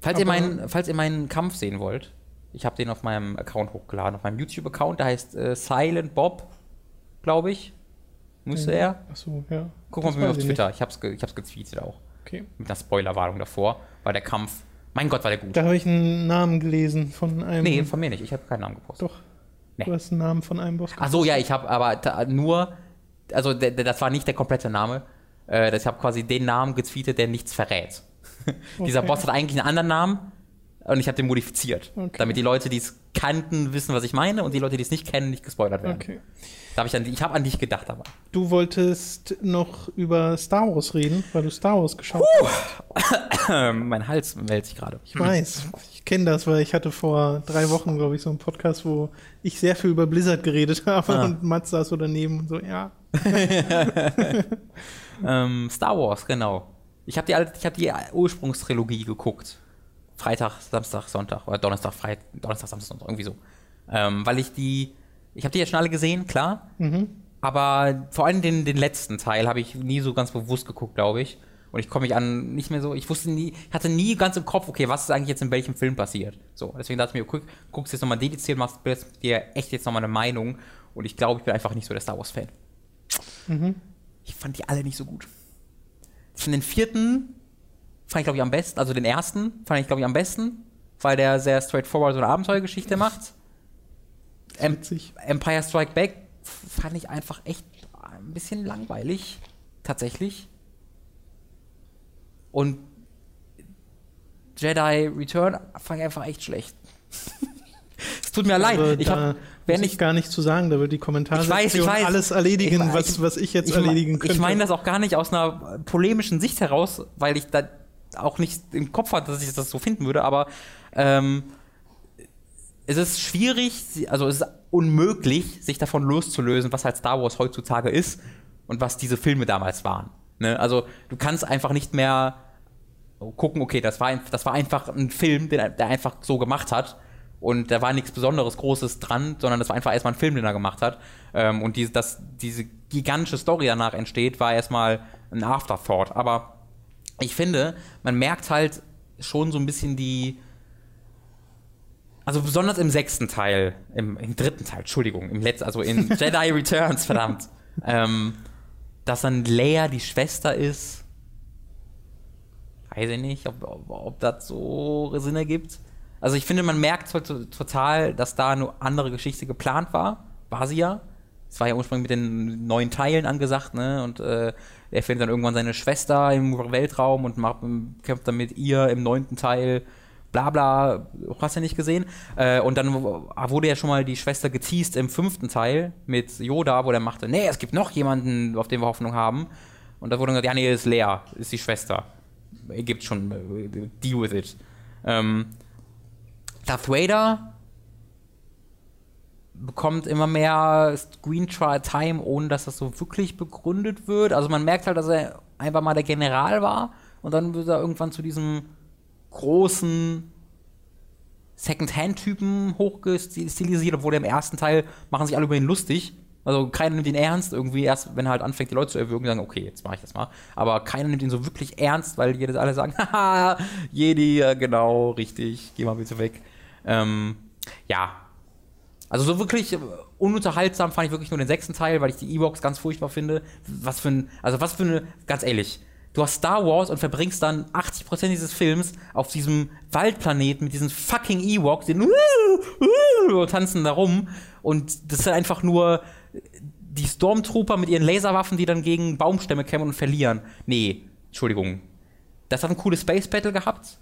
Falls ihr, meinen, falls ihr meinen Kampf sehen wollt, ich habe den auf meinem Account hochgeladen, auf meinem YouTube-Account, der heißt äh, Silent Bob, glaube ich. Müsste er. Achso, ja. Guck mal mir auf Twitter. Ich habe es ge ich hab's getweetet auch. Okay. Mit einer Spoilerwarnung davor, weil der Kampf. Mein Gott, war der gut. Da habe ich einen Namen gelesen von einem. nee, von mir nicht. Ich habe keinen Namen gepostet. Doch. Nee. Du hast einen Namen von einem Boss. Ach so, ja, ich habe aber nur. Also, das war nicht der komplette Name. Äh, ich habe quasi den Namen getweetet, der nichts verrät. Dieser Okay. Boss hat eigentlich einen anderen Namen und ich habe den modifiziert. Okay. Damit die Leute, die es kannten, wissen, was ich meine und die Leute, die es nicht kennen, nicht gespoilert werden. Okay. Da hab ich an, ich habe an dich gedacht, aber. Du wolltest noch über Star Wars reden, weil du Star Wars geschaut hast. Ähm, mein Hals meldet sich gerade. Ich weiß. Ich kenne das, weil ich hatte vor drei Wochen, glaube ich, so einen Podcast, wo ich sehr viel über Blizzard geredet habe Ah. und Mats saß so daneben und so, ja. Ähm, Star Wars, genau. Ich habe die, ich hab die Ursprungstrilogie geguckt. Freitag, Samstag, Sonntag oder Donnerstag, Freitag, Donnerstag, Samstag, Sonntag, irgendwie so. Ähm, weil ich die, ich habe die jetzt schon alle gesehen, klar. Mhm. Aber vor allem den, den letzten Teil habe ich nie so ganz bewusst geguckt, glaube ich. Und ich komme mich an nicht mehr so, ich wusste nie, hatte nie ganz im Kopf, okay, was ist eigentlich jetzt in welchem Film passiert. So, deswegen dachte ich mir, guck, guckst jetzt nochmal dediziert, machst dir echt jetzt nochmal eine Meinung. Und ich glaube, ich bin einfach nicht so der Star Wars-Fan. Mhm. Ich fand die alle nicht so gut. Ich finde den vierten, fand ich glaube ich am besten, also den ersten fand ich glaube ich am besten, weil der sehr straightforward so eine Abenteuergeschichte macht. Em. Empire Strike Back fand ich einfach echt ein bisschen langweilig, tatsächlich. Und Jedi Return fand ich einfach echt schlecht. es tut mir leid. Aber Ich da hab, wer muss nicht ich gar nicht zu sagen, da wird die Kommentarsektion Ich weiß, ich weiß. alles erledigen, Ich- was, was ich jetzt ich, erledigen könnte. Ich meine das auch gar nicht aus einer polemischen Sicht heraus, weil ich da auch nicht im Kopf hatte, dass ich das so finden würde, aber ähm, es ist schwierig, also es ist unmöglich, sich davon loszulösen, was halt Star Wars heutzutage ist und was diese Filme damals waren. Ne? Also du kannst einfach nicht mehr gucken, okay, das war, das war einfach ein Film, den, er- der einfach so gemacht hat. Und da war nichts Besonderes, Großes dran, sondern das war einfach erstmal ein Film, den er gemacht hat. Ähm, und diese, dass diese gigantische Story danach entsteht, war erstmal ein Afterthought. Aber ich finde, man merkt halt schon so ein bisschen die. Also besonders im sechsten Teil, im, im dritten Teil, Entschuldigung, im letzten, also in Jedi Returns, verdammt. Ähm, dass dann Leia die Schwester ist weiß ich nicht, ob, ob, ob das so Sinn ergibt. Also ich finde, man merkt halt to- total, dass da eine andere Geschichte geplant war. War sie ja. Es war ja ursprünglich mit den neuen Teilen angesagt, ne? Und äh, er findet dann irgendwann seine Schwester im Weltraum und macht, kämpft dann mit ihr im neunten Teil. Bla bla, hast du ja nicht gesehen. Äh, und dann wurde ja schon mal die Schwester geteased im fünften Teil mit Yoda, wo der machte, nee, es gibt noch jemanden, auf den wir Hoffnung haben. Und da wurde dann gesagt, ja, nee, ist Lea, ist die Schwester gibt schon, äh, deal with it. Ähm, Darth Vader bekommt immer mehr Screen Trial Time, ohne dass das so wirklich begründet wird. Also man merkt halt, dass er einfach mal der General war und dann wird er irgendwann zu diesem großen Second-Hand-Typen hochgestilisiert, obwohl im ersten Teil machen sich alle über ihn lustig. Also keiner nimmt ihn ernst, irgendwie erst, wenn er halt anfängt, die Leute zu erwürgen, sagen, okay, jetzt mache ich das mal. Aber keiner nimmt ihn so wirklich ernst, weil jedes alle sagen, haha, Jedi, genau, richtig, geh mal bitte weg. Ähm, ja. Also so wirklich äh, ununterhaltsam fand ich wirklich nur den sechsten Teil, weil ich die Ewoks ganz furchtbar finde. Was für ein, also was für eine, ganz ehrlich, du hast Star Wars und verbringst dann 80% dieses Films auf diesem Waldplaneten mit diesen fucking Ewoks, die tanzen da rum. Und das sind einfach nur die Stormtrooper mit ihren Laserwaffen, die dann gegen Baumstämme kämpfen und verlieren. Nee, Entschuldigung. Das hat ein cooles Space Battle gehabt.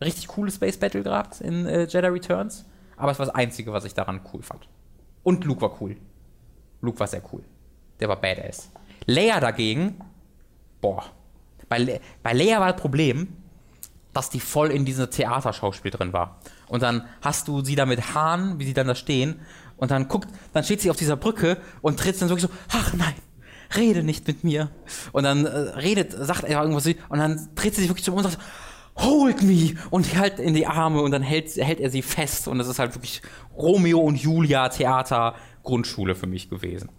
Richtig cooles Space Battle gehabt in äh, Jedi Returns. Aber es war das Einzige, was ich daran cool fand. Und Luke war cool. Luke war sehr cool. Der war badass. Leia dagegen, boah. Bei, Le bei Leia war das Problem, dass die voll in diesem Theaterschauspiel drin war. Und dann hast du sie da mit Haaren, wie sie dann da stehen, und dann guckt, dann steht sie auf dieser Brücke und tritt dann wirklich so, ach nein, rede nicht mit mir. Und dann äh, redet, sagt er irgendwas, und dann dreht sie sich wirklich zum und sagt, hold me und hält in die Arme und dann hält, hält er sie fest und das ist halt wirklich Romeo und Julia Theater Grundschule für mich gewesen.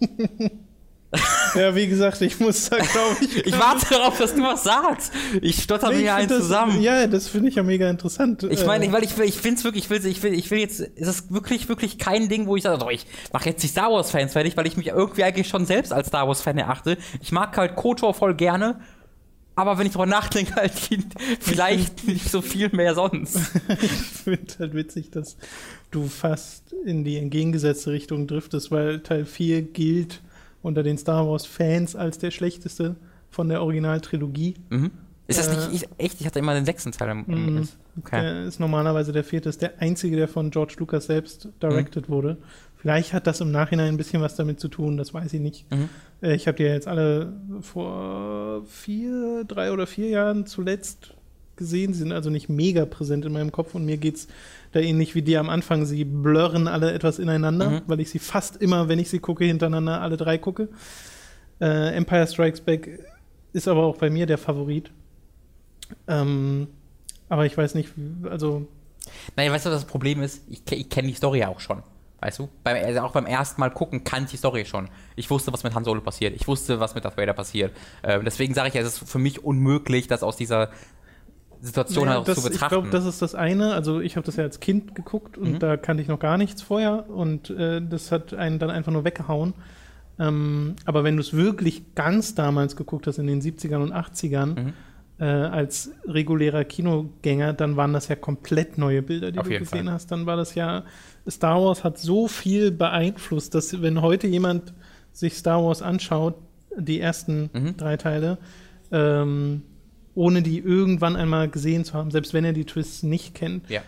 ja, wie gesagt, ich muss da, glaube ich. ich warte darauf, dass du was sagst. Ich stotter nee, mir einen das, zusammen. Ja, das finde ich ja mega interessant. Ich meine, äh, weil ich, ich finde es wirklich, ich will, ich will, ich will jetzt, ist es wirklich, wirklich kein Ding, wo ich sage, ich mache jetzt die Star Wars-Fans fertig, weil ich mich irgendwie eigentlich schon selbst als Star Wars-Fan erachte. Ich mag halt KOTOR voll gerne, aber wenn ich drüber nachdenke, halt vielleicht nicht so viel mehr sonst. ich finde halt witzig, dass du fast in die entgegengesetzte Richtung driftest, weil Teil 4 gilt unter den Star Wars-Fans als der schlechteste von der Originaltrilogie. Mhm. Ist das äh, nicht echt? Ich hatte immer den sechsten Teil im, im mhm. okay. Der ist normalerweise der vierte, ist der einzige, der von George Lucas selbst directed mhm. wurde. Vielleicht hat das im Nachhinein ein bisschen was damit zu tun, das weiß ich nicht. Mhm. Äh, ich habe die ja jetzt alle vor vier, drei oder vier Jahren zuletzt gesehen. Sie sind also nicht mega präsent in meinem Kopf und mir geht es da ähnlich wie dir am Anfang. Sie blurren alle etwas ineinander, mhm. weil ich sie fast immer, wenn ich sie gucke, hintereinander alle drei gucke. Äh, Empire Strikes Back ist aber auch bei mir der Favorit. Ähm, aber ich weiß nicht, also. Nein, weißt du, was das Problem ist? Ich, ich kenne die Story ja auch schon. Weißt du? Beim, also auch beim ersten Mal gucken kannte ich die Story schon. Ich wusste, was mit Han Solo passiert. Ich wusste, was mit Darth Vader passiert. Äh, deswegen sage ich, es ist für mich unmöglich, das aus dieser Situation naja, das, zu betrachten. Ich glaube, das ist das eine. Also ich habe das ja als Kind geguckt und mhm. da kannte ich noch gar nichts vorher und äh, das hat einen dann einfach nur weggehauen. Ähm, aber wenn du es wirklich ganz damals geguckt hast, in den 70ern und 80ern, mhm. äh, als regulärer Kinogänger, dann waren das ja komplett neue Bilder, die Auf du gesehen Fall. hast. Dann war das ja, Star Wars hat so viel beeinflusst, dass wenn heute jemand sich Star Wars anschaut, die ersten mhm. drei Teile, ähm, ohne die irgendwann einmal gesehen zu haben, selbst wenn er die Twists nicht kennt. Ja.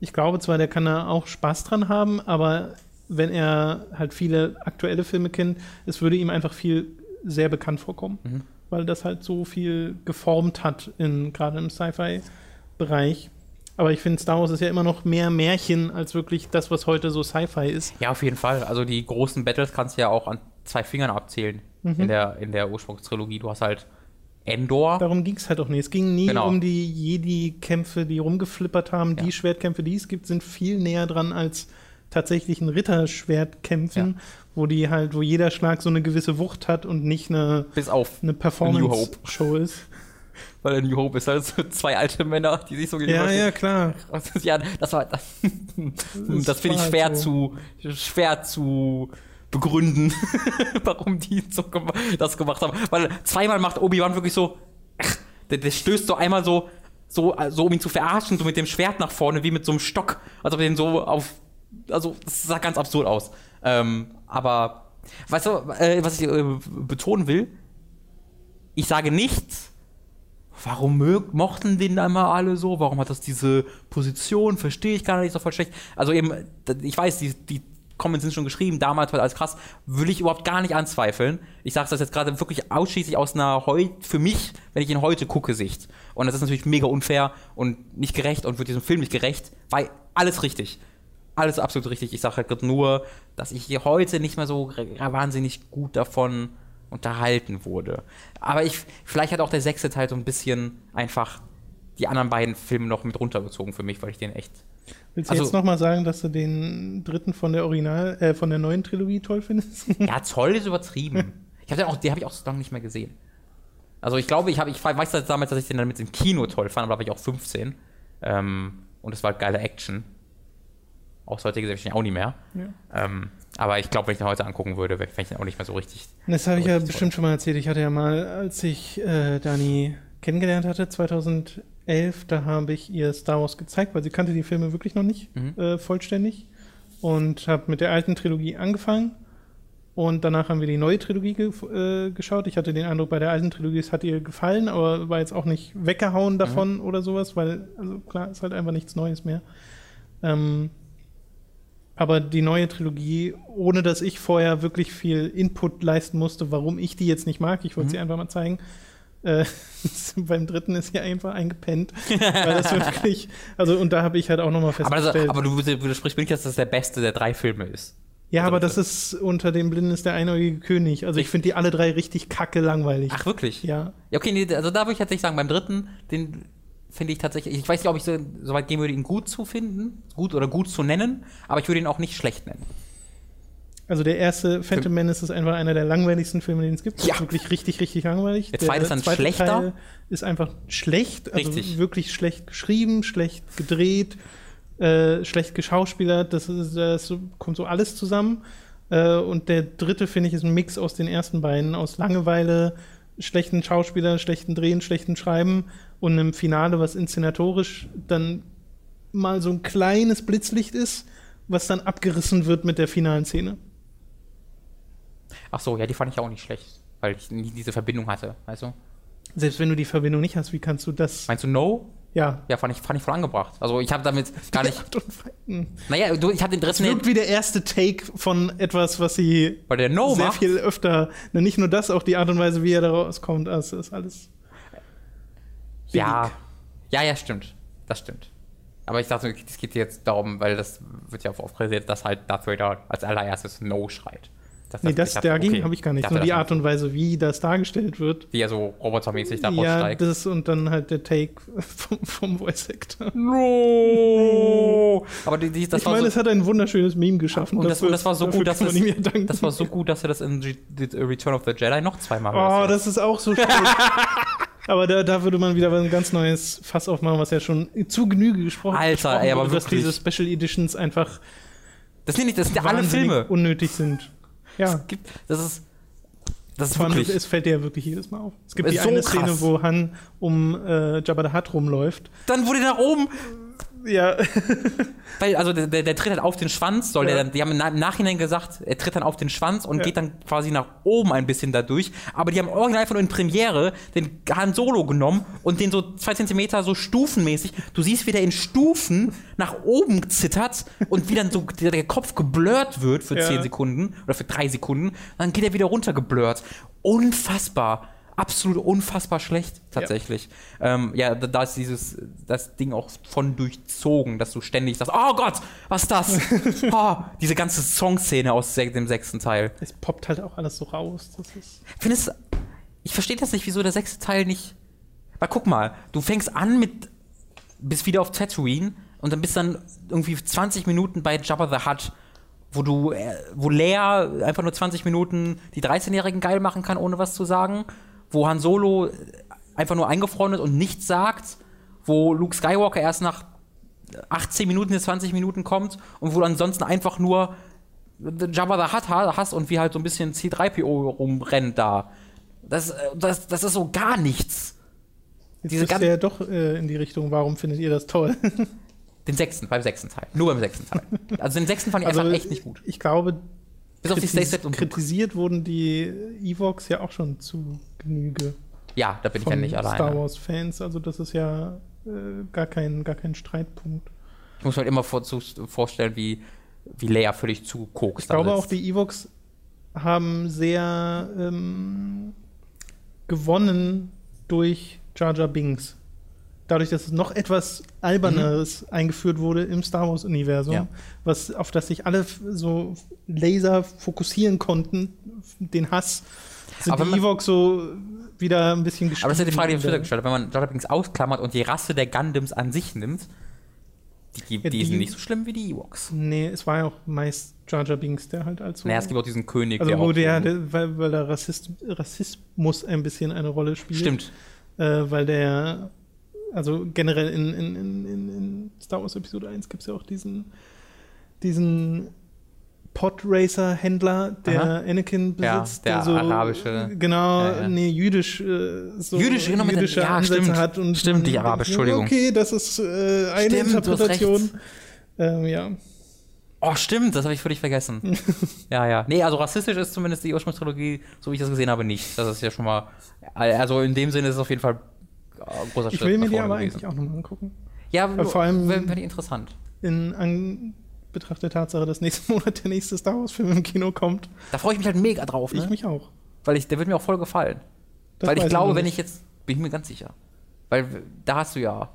Ich glaube zwar, der kann da auch Spaß dran haben, aber wenn er halt viele aktuelle Filme kennt, es würde ihm einfach viel sehr bekannt vorkommen, mhm. weil das halt so viel geformt hat, in, gerade im Sci-Fi-Bereich. Aber ich finde, Star Wars ist ja immer noch mehr Märchen als wirklich das, was heute so Sci-Fi ist. Ja, auf jeden Fall. Also die großen Battles kannst du ja auch an zwei Fingern abzählen mhm. in, der, in der Ursprungstrilogie. Du hast halt Endor. Darum ging es halt auch nicht. Es ging nie genau. um die Jedi-Kämpfe, die rumgeflippert haben. Ja. Die Schwertkämpfe, die es gibt, sind viel näher dran als tatsächlichen Ritterschwertkämpfen, ja. wo die halt, wo jeder Schlag so eine gewisse Wucht hat und nicht eine, Bis auf eine Performance-Show ist. Weil in New Hope ist halt so zwei alte Männer, die sich so Ja, ja, klar. ja, das war das, das, das finde ich schwer so. zu schwer zu begründen, warum die so das gemacht haben. Weil zweimal macht Obi-Wan wirklich so, der, der, stößt so einmal so, so, so, um ihn zu verarschen, so mit dem Schwert nach vorne, wie mit so einem Stock. Als ob er den so auf. Also, das sah ganz absurd aus. Ähm, aber, weißt du, äh, was ich äh, betonen will? Ich sage nichts. Warum mochten den immer alle so? Warum hat das diese Position? Verstehe ich gar nicht so voll schlecht. Also eben, ich weiß, die, die Comments sind schon geschrieben, damals war alles krass, will ich überhaupt gar nicht anzweifeln. Ich sage das jetzt gerade wirklich ausschließlich aus einer heute, für mich, wenn ich ihn heute gucke, Sicht. Und das ist natürlich mega unfair und nicht gerecht und wird diesem Film nicht gerecht, weil alles richtig. Alles absolut richtig. Ich sage halt nur, dass ich hier heute nicht mehr so wahnsinnig gut davon unterhalten wurde. Aber ich, vielleicht hat auch der sechste Teil so ein bisschen einfach die anderen beiden Filme noch mit runtergezogen für mich, weil ich den echt Willst du also, jetzt nochmal sagen, dass du den dritten von der Original, äh, von der neuen Trilogie toll findest? ja, toll ist übertrieben. Ich hab den, auch, den habe ich auch so lange nicht mehr gesehen. Also ich glaube, ich, hab, ich weiß damals, dass ich den dann mit dem Kino toll fand, aber da war ich auch 15. Ähm, und es war halt geile Action. Aus heutiger Sicht auch nicht mehr. Ja. Ähm, aber ich glaube, wenn ich den heute angucken würde, fände ich auch nicht mehr so richtig. Das habe ich ja bestimmt schon mal erzählt. Ich hatte ja mal, als ich äh, Dani kennengelernt hatte, 2011, 2011, da habe ich ihr Star Wars gezeigt, weil sie kannte die Filme wirklich noch nicht mhm. äh, vollständig. Und habe mit der alten Trilogie angefangen. Und danach haben wir die neue Trilogie ge äh, geschaut. Ich hatte den Eindruck, bei der alten Trilogie, es hat ihr gefallen, aber war jetzt auch nicht weggehauen mhm. davon mhm. oder sowas, weil, also klar, ist halt einfach nichts Neues mehr. Ähm, aber die neue Trilogie, ohne dass ich vorher wirklich viel Input leisten musste, warum ich die jetzt nicht mag, ich wollte mhm. sie einfach mal zeigen, Äh, beim dritten ist sie einfach eingepennt. weil das wirklich, also und da habe ich halt auch nochmal Aber, festgestellt. das, aber du widersprichst mir nicht, dass das der beste der drei Filme ist. ja, also aber das ist unter den Blinden ist der einäugige König. Also ich finde die alle drei richtig kacke langweilig. Ach, wirklich? Ja. Ja, okay, nee, also da würde ich tatsächlich sagen, beim dritten, den finde ich tatsächlich, ich weiß nicht, ob ich so, so weit gehen würde, ihn gut zu finden, gut oder gut zu nennen, aber ich würde ihn auch nicht schlecht nennen. Also der erste Phantom Menace ist einfach einer der langweiligsten Filme, den es gibt. Ja. Ist wirklich richtig, richtig langweilig. Der zweite ist dann schlechter. Teil ist einfach schlecht. Also Richtig. wirklich schlecht geschrieben, schlecht gedreht, äh, schlecht geschauspielert. Das, ist, das kommt so alles zusammen. Äh, und der dritte, finde ich, ist ein Mix aus den ersten beiden. Aus Langeweile, schlechten Schauspieler, schlechten Drehen, schlechten Schreiben und einem Finale, was inszenatorisch dann mal so ein kleines Blitzlicht ist, was dann abgerissen wird mit der finalen Szene. Ach so, ja, die fand ich auch nicht schlecht, weil ich nie diese Verbindung hatte, weißt du? Selbst wenn du die Verbindung nicht hast, wie kannst du das? Meinst du No? Ja. Ja, fand ich, fand ich voll angebracht. Also ich habe damit gar nicht. Naja, du, ich habe den dritten wirkt wie der erste Take von etwas, was sie weil der No sehr macht. viel öfter. Nicht nur das, auch die Art und Weise, wie er da rauskommt. Das ist alles. Ja. Ja, ja, stimmt. Das stimmt. Aber ich dachte, es geht jetzt darum, weil das wird ja oft kritisiert, dass halt Darth Vader als allererstes No schreit. Das, Nee, das dachte, dagegen okay, habe ich gar nicht. dachte, Nur die Art und Weise, wie das dargestellt wird. Wie er so robotermäßig da Ja, raussteigt. das und dann halt der Take vom, vom Voice Actor. No! Aber die, die, das ich war meine, so, es hat ein wunderschönes Meme geschaffen. und das, und das war so dafür gut, dass es, das war so gut, dass er das in Return of the Jedi noch zweimal Oh, das ist auch so schlecht. Aber da, da würde man wieder ein ganz neues Fass aufmachen, was ja schon zu Genüge gesprochen Alter, gesprochen ey, aber wurde, dass wirklich. diese Special Editions einfach Das sind nicht, das sind alle Filme. unnötig sind. Ja, Gibt- Das ist, das ist wirklich. es fällt dir ja wirklich jedes Mal auf. Es gibt die so eine krass. Szene, wo Han um äh, Jabba the Hutt rumläuft. Dann wurde nach oben Ja, Weil, also der, der, der tritt halt auf den Schwanz, soll Ja. der dann, die haben im Na- im Nachhinein gesagt, er tritt dann auf den Schwanz und Ja. geht dann quasi nach oben ein bisschen dadurch. Aber die haben original von in Premiere den Han Solo genommen und den so zwei Zentimeter so stufenmäßig. Du siehst, wie der in Stufen nach oben zittert und wie dann so der, der Kopf geblurrt wird für Ja. zehn Sekunden oder für drei Sekunden. Dann geht er wieder runter geblurrt. Unfassbar. Absolut unfassbar schlecht, tatsächlich. Ja, ähm, ja da, da ist dieses das Ding auch von durchzogen, dass du ständig sagst, oh Gott, was ist das? oh, diese ganze Songszene aus dem sechsten Teil. es poppt halt auch alles so raus. Das ist Findest ich verstehe das nicht, wieso der sechste Teil nicht. Weil guck mal, du fängst an mit, bist wieder auf Tatooine und dann bist dann irgendwie 20 Minuten bei Jabba the Hutt, wo du, äh, wo Leia einfach nur 20 Minuten die 13-Jährigen geil machen kann, ohne was zu sagen, wo Han Solo einfach nur eingefroren ist und nichts sagt, wo Luke Skywalker erst nach 18 Minuten, bis 20 Minuten kommt und wo du ansonsten einfach nur Jabba the Hutt ha- hast und wie halt so ein bisschen C3PO rumrennt da. Das, äh, das, das ist so gar nichts. Jetzt Diese ist ja doch äh, in die Richtung, warum findet ihr das toll? Den sechsten, beim sechsten Teil. Nur beim sechsten Teil. Also den sechsten fand ich Also einfach echt nicht gut. Ich glaube, Bis auf die kritis Stay-Set und kritisiert wurden die Evox ja auch schon zu Genüge Ja, da bin ich ja nicht Star alleine. Wars Fans. Also das ist ja äh, gar kein gar kein Streitpunkt. Ich muss mir halt immer vor, zu, vorstellen, wie, wie Leia völlig zugekokst Ich glaube auch, die Evox haben sehr ähm, gewonnen durch Jar Jar Binks. Dadurch, dass es noch etwas Alberneres eingeführt wurde im Star Wars-Universum, Mhm. Ja. was, auf das sich alle so laser fokussieren konnten, den Hass, sind Aber die Evox so wieder ein bisschen gestiegen. Aber das ist ja die Frage, die ich der- gestellt habe. Wenn man Jar Binks ausklammert und die Rasse der Gundams an sich nimmt, die, die, Ja, die sind nicht so schlimm wie die Ewoks. Nee, es war ja auch meist Jar Jar Binks, der halt als Naja, es gibt auch diesen König, Also der wo auch der, der weil, weil der Rassist, Rassismus ein bisschen eine Rolle spielt. Stimmt. Äh, weil der, also generell in, in, in, in, Star Wars Episode 1 gibt es ja auch diesen, diesen Podracer-Händler, der Aha. Anakin Ja, besitzt. der so, arabische- Genau, Ja, ja. nee, jüdisch. Äh, so Jüdisch, genau, jüdische ja, Ansätze stimmt. hat. Und Stimmt, nicht man arabisch, denkt, Entschuldigung. Okay, das ist äh, eine Stimmt, Interpretation. Ähm, ja. Oh, stimmt, das habe ich völlig vergessen. ja, ja. Nee, also rassistisch ist zumindest die Ursprungstrilogie, so wie ich das gesehen habe, nicht. Das ist ja schon mal. Also in dem Sinne ist es auf jeden Fall ein großer Ich Schritt. will mir die aber gewesen. eigentlich auch nochmal angucken. Ja, Weil vor allem- wäre wär die interessant. in Anbetracht der Tatsache, dass nächsten Monat der nächste Star Wars-Film im Kino kommt. Da freue ich mich halt mega drauf, ne? Ich mich auch. Weil ich, der wird mir auch voll gefallen. Das Weil ich glaube, noch wenn ich jetzt. Bin ich mir ganz sicher. Weil da hast du ja.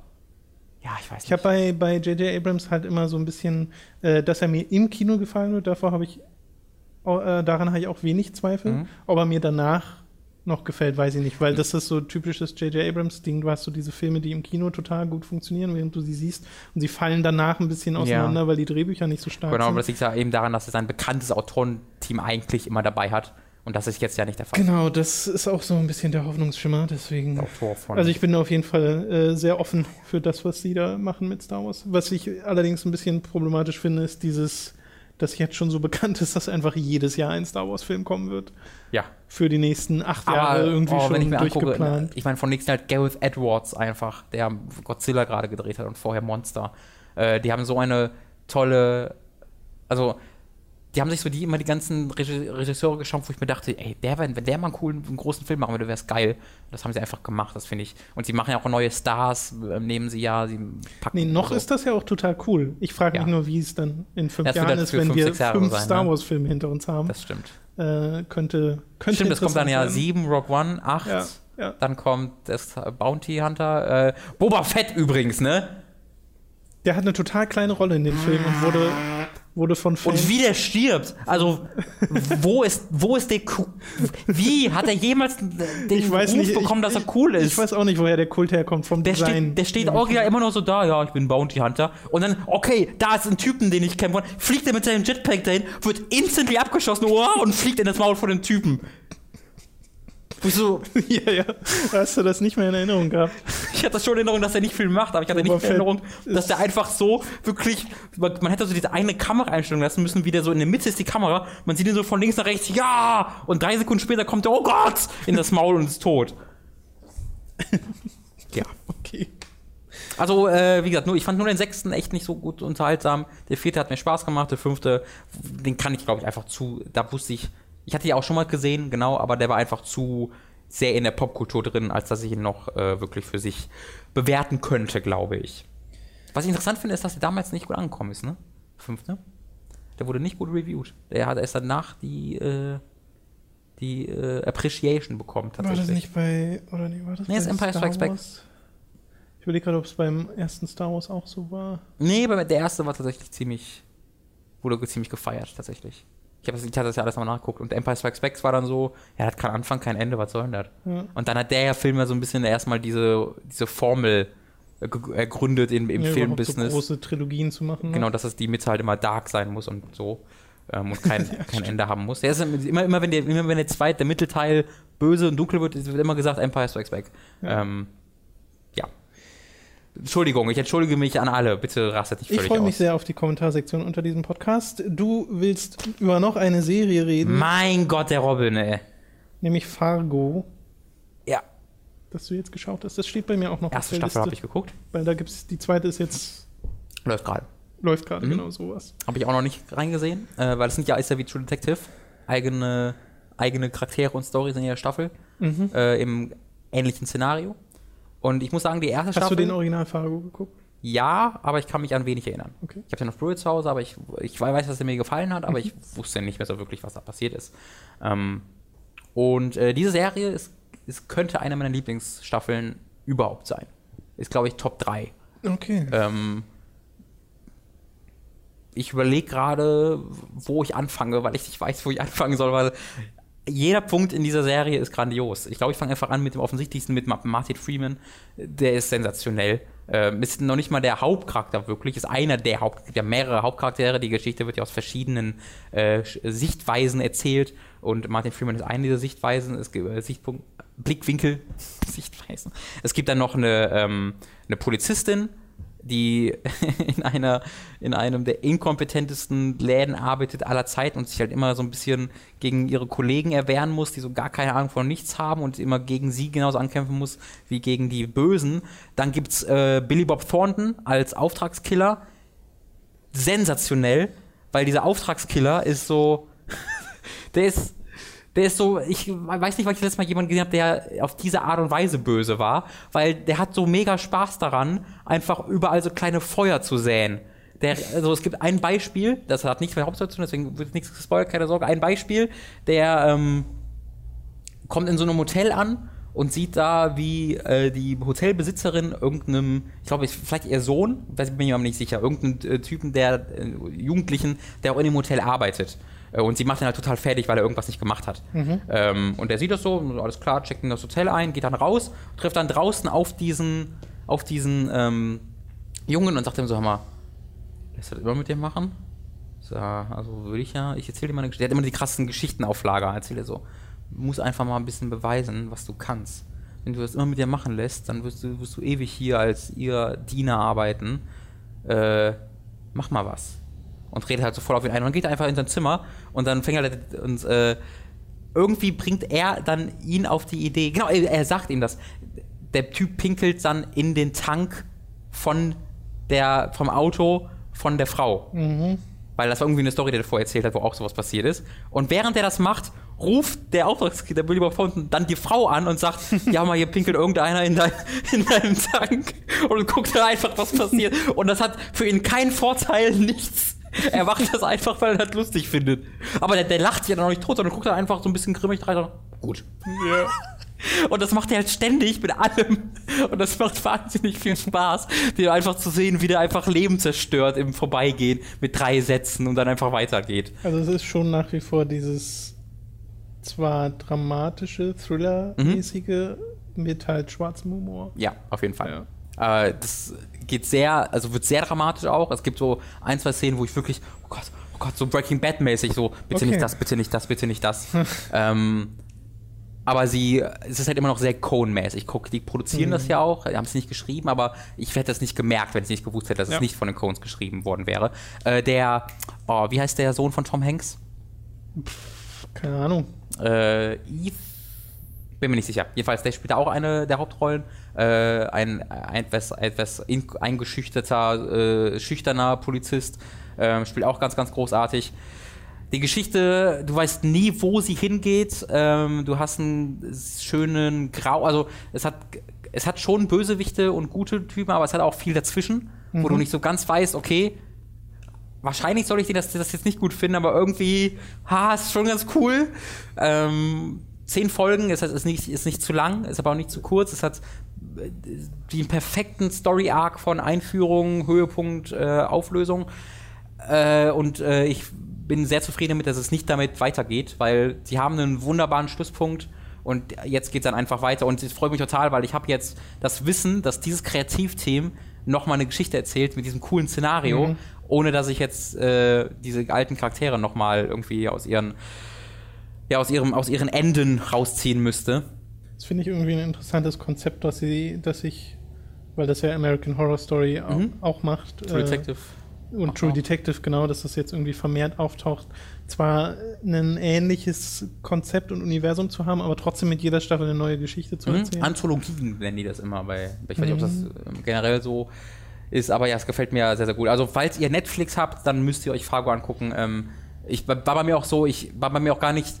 Ja, ich weiß nicht. Ich habe bei bei J.J. Abrams halt immer so ein bisschen, äh, dass er mir im Kino gefallen wird. Davor habe ich, äh, daran habe ich auch wenig Zweifel. Mhm. Ob er mir danach noch gefällt, weiß ich nicht, weil das ist so typisches J.J. Abrams-Ding. Du hast so diese Filme, die im Kino total gut funktionieren, während du sie siehst. Und sie fallen danach ein bisschen auseinander, weil die Drehbücher nicht so stark Genau, aber sind. das liegt ja eben daran, dass er sein bekanntes Autorenteam eigentlich immer dabei hat. Und das ist jetzt ja nicht der Fall. Genau, das ist auch so ein bisschen der Hoffnungsschimmer, deswegen. Autor von. Also ich bin auf jeden Fall äh, sehr offen für das, was sie da machen mit Star Wars. Was ich allerdings ein bisschen problematisch finde, ist dieses, dass jetzt schon so bekannt ist, dass einfach jedes Jahr ein Star Wars-Film kommen wird. ja. Für die nächsten acht Aber Jahre irgendwie oh, schon ich mir angucke, durchgeplant. ich meine, von nächsten halt Gareth Edwards einfach, der Godzilla gerade gedreht hat und vorher Monster. Äh, die haben so eine tolle, also die haben sich so die immer die ganzen Regi- Regisseure geschaut, wo ich mir dachte, ey, der, wenn, wenn der mal einen coolen, einen großen Film machen würde, wäre es geil. Das haben sie einfach gemacht, das finde ich. Und sie machen ja auch neue Stars, äh, nehmen sie ja, sie packen. Nee, noch also- ist das ja auch total cool. Ich frage mich Ja. nur, wie es dann in fünf Das Jahren ist, wenn fünf, wir fünf sein, Star ne? Wars-Filme hinter uns haben. Das stimmt. äh, könnte, könnte Stimmt, es kommt dann ja werden. 7, Rock One, 8. Ja, ja. Dann kommt das Bounty Hunter. Äh, Boba Fett übrigens, ne? Der hat eine total kleine Rolle in dem Film und wurde, wurde von Fans. Und wie der stirbt. Also, wo ist, wo ist der. Ku- Wie hat er jemals den ich Ruf nicht, bekommen, ich, dass er cool ist? Ich weiß auch nicht, woher der Kult herkommt vom der Design. steht, der steht original immer noch so da, ja, ich bin Bounty Hunter. Und dann, okay, da ist ein Typen, den ich kämpfen wollte. Fliegt er mit seinem Jetpack dahin, wird instantly abgeschossen oh, und fliegt in das Maul von dem Typen. Wo ich so, ja, ja. Hast du das nicht mehr in Erinnerung gehabt? ich hatte schon in Erinnerung, dass er nicht viel macht, aber ich hatte nicht in Erinnerung, dass der einfach so wirklich, man man hätte so diese eine Kameraeinstellung lassen müssen, wie der so in der Mitte ist die Kamera, man sieht ihn so von links nach rechts, ja, und drei Sekunden später kommt er, oh Gott, in das Maul und ist tot. ja. Okay. Also, äh, wie gesagt, nur, ich fand nur den sechsten echt nicht so gut unterhaltsam. Der vierte hat mir Spaß gemacht, der fünfte, den kann ich, glaube ich, einfach zu, da wusste ich, ich hatte ihn auch schon mal gesehen, genau, aber der war einfach zu sehr in der Popkultur drin, als dass ich ihn noch äh, wirklich für sich bewerten könnte, glaube ich. Was ich interessant finde, ist, dass er damals nicht gut angekommen ist, ne? Fünfte. Der wurde nicht gut reviewed. Der hat erst danach die, äh, die äh, Appreciation bekommen, War tatsächlich. das nicht bei. Oder nee, war das Nee, bei ist Empire Star Strikes Back. Ich überlege gerade, ob es beim ersten Star Wars auch so war. Nee, aber der erste war tatsächlich ziemlich, wurde ziemlich gefeiert, tatsächlich. Ich habe das, ich hatte das ja alles nochmal nachgeguckt und Empire Strikes Back war dann so, ja, hat keinen Anfang, kein Ende, was soll denn das? Ja. Und dann hat der ja Film ja so ein bisschen erstmal diese, diese Formel äh, ergründet im, im Ja, Filmbusiness. So große Trilogien zu machen. ne? Genau, dass es die Mitte halt immer dark sein muss und so. Ähm, und kein, kein Ende haben muss. Der ist immer, immer, wenn der, immer wenn der zweite, der Mittelteil böse und dunkel wird, wird immer gesagt Empire Strikes Back. Ja. Ähm, ja. Entschuldigung, ich entschuldige mich an alle. Bitte rastet nicht Ich völlig freue mich aus. sehr auf die Kommentarsektion unter diesem Podcast. Du willst über noch eine Serie reden, Mein Gott, der Robin, ey. nämlich Fargo, Ja. das du jetzt geschaut hast. Das steht bei mir auch noch Erste auf der Staffel habe ich geguckt. weil da gibt's die zweite ist jetzt Läuft gerade. läuft gerade Mhm. genau sowas. Habe ich auch noch nicht reingesehen, äh, weil es sind ja ist ja wie True Detective. Eigene, eigene Charaktere und Storys in jeder Staffel. Mhm. Äh, Im ähnlichen Szenario. Und ich muss sagen, die erste Hast du Staffel. den Original Fargo geguckt? Ja, aber ich kann mich an wenig erinnern. Okay. Ich habe den auf Blu-ray zu Hause, aber ich, ich weiß, dass er mir gefallen hat, aber Mhm. ich wusste nicht mehr so wirklich, was da passiert ist. Ähm, und äh, diese Serie ist, ist, könnte eine meiner Lieblingsstaffeln überhaupt sein. Ist, glaube ich, Top 3. Okay. Ähm, ich überlege gerade, wo ich anfange, weil ich nicht weiß, wo ich anfangen soll, weil jeder Punkt in dieser Serie ist grandios. Ich glaube, ich fange einfach an mit dem offensichtlichsten, mit Ma- Martin Freeman. Der ist sensationell. Ähm, ist noch nicht mal der Hauptcharakter wirklich, ist einer der Haupt, es gibt ja mehrere Hauptcharaktere. Die Geschichte wird ja aus verschiedenen äh, Sichtweisen erzählt und Martin Freeman ist eine dieser Sichtweisen. Es gibt äh, Sichtpunkt, Blickwinkel, Sichtweisen. Es gibt dann noch eine, ähm, eine Polizistin, die in einer in einem der inkompetentesten Läden arbeitet aller Zeiten und sich halt immer so ein bisschen gegen ihre Kollegen erwehren muss, die so gar keine Ahnung von nichts haben und immer gegen sie genauso ankämpfen muss wie gegen die Bösen. Dann gibt's äh, Billy Bob Thornton als Auftragskiller. Sensationell, weil dieser Auftragskiller ist so der ist der ist so, ich weiß nicht, weil ich letztes Mal jemanden gesehen habe, der auf diese Art und Weise böse war, weil der hat so mega Spaß daran, einfach überall so kleine Feuer zu säen. Der, also es gibt ein Beispiel, das hat nichts mit der zu tun, deswegen wird nichts gespoilert, keine Sorge. Ein Beispiel, der ähm, kommt in so einem Hotel an und sieht da, wie äh, die Hotelbesitzerin irgendeinem, ich glaube, vielleicht ihr Sohn, weiß bin ich mir nicht sicher, irgendeinen äh, Typen, der äh, Jugendlichen, der auch in dem Hotel arbeitet. Äh, und sie macht ihn halt total fertig, weil er irgendwas nicht gemacht hat. Mhm. Ähm, und er sieht das so, alles klar, checkt in das Hotel ein, geht dann raus, trifft dann draußen auf diesen, auf diesen ähm, Jungen und sagt ihm so, hör mal, lässt du das immer mit dir machen? So, also würde ich ja, ich erzähle dir mal eine Geschichte. Der hat immer die krassen Geschichten auf Lager, erzähle er so musst einfach mal ein bisschen beweisen, was du kannst. Wenn du das immer mit dir machen lässt, dann wirst du, wirst du ewig hier als ihr Diener arbeiten. Äh, mach mal was. Und redet halt so voll auf ihn ein. Und dann geht er einfach in sein Zimmer und dann fängt er und äh, irgendwie bringt er dann ihn auf die Idee. Genau, er, er sagt ihm das. Der Typ pinkelt dann in den Tank von der, vom Auto von der Frau. Mhm. Weil das war irgendwie eine Story, die er davor erzählt hat, wo auch sowas passiert ist. Und während er das macht, ruft der Auftragskiller Billy Bob Thornton dann die Frau an und sagt, ja mal, hier pinkelt irgendeiner in, dein, in deinem Tank und guckt da einfach, was passiert. Und das hat für ihn keinen Vorteil, nichts. Er macht das einfach, weil er das lustig findet. Aber der, der lacht ja dann noch nicht tot, sondern guckt da einfach so ein bisschen grimmig rein. Gut. Ja. Und das macht er halt ständig mit allem. Und das macht wahnsinnig viel Spaß, dir einfach zu sehen, wie der einfach Leben zerstört im Vorbeigehen mit drei Sätzen und dann einfach weitergeht. Also es ist schon nach wie vor dieses zwar dramatische, Thriller-mäßige mhm. mit halt schwarzem Humor. Ja, auf jeden Fall. Ja. Äh, das geht sehr, also wird sehr dramatisch auch. Es gibt so ein, zwei Szenen, wo ich wirklich, oh Gott, oh Gott, so Breaking Bad-mäßig, so, bitte okay. nicht das, bitte nicht das, bitte nicht das. ähm, aber sie, es ist halt immer noch sehr Cone-mäßig. Die produzieren mhm. das ja auch, die haben es nicht geschrieben, aber ich hätte das nicht gemerkt, wenn ich nicht gewusst hätte, dass ja. es nicht von den Cones geschrieben worden wäre. Äh, der, oh, wie heißt der Sohn von Tom Hanks? Pff, keine Ahnung. Äh, Eve, bin mir nicht sicher. Jedenfalls, der spielt auch eine der Hauptrollen. Äh, ein, ein etwas, etwas eingeschüchterter, äh, schüchterner Polizist. Äh, spielt auch ganz, ganz großartig. Die Geschichte, du weißt nie, wo sie hingeht. Ähm, du hast einen schönen Grau, also es hat, es hat schon Bösewichte und gute Typen, aber es hat auch viel dazwischen, mhm. wo du mhm. nicht so ganz weißt, okay, wahrscheinlich soll ich das, das jetzt nicht gut finden, aber irgendwie, ha, ist schon ganz cool. Ähm, zehn Folgen, ist, ist, nicht, ist nicht zu lang, ist aber auch nicht zu kurz. Es hat äh, den perfekten Story-Arc von Einführung, Höhepunkt, äh, Auflösung. Äh, und äh, ich bin sehr zufrieden damit, dass es nicht damit weitergeht, weil sie haben einen wunderbaren Schlusspunkt und jetzt geht es dann einfach weiter. Und es freut mich total, weil ich habe jetzt das Wissen, dass dieses Kreativteam nochmal eine Geschichte erzählt mit diesem coolen Szenario. Mhm ohne dass ich jetzt äh, diese alten Charaktere nochmal irgendwie aus ihren, ja, aus ihrem, aus ihren Enden rausziehen müsste. Das finde ich irgendwie ein interessantes Konzept, dass sie, dass ich, weil das ja American Horror Story mhm. auch, auch, macht. True äh, Detective. Und Ach, True auch. Detective, genau, dass das jetzt irgendwie vermehrt auftaucht. Zwar ein ähnliches Konzept und Universum zu haben, aber trotzdem mit jeder Staffel eine neue Geschichte zu mhm. erzählen. Anthologien nennen die das immer, bei, ich weiß nicht, ob das mhm. ähm, generell so ist, aber ja, es gefällt mir sehr, sehr gut. Also, falls ihr Netflix habt, dann müsst ihr euch Fargo angucken. Ähm, ich war bei mir auch so, ich war bei mir auch gar nicht,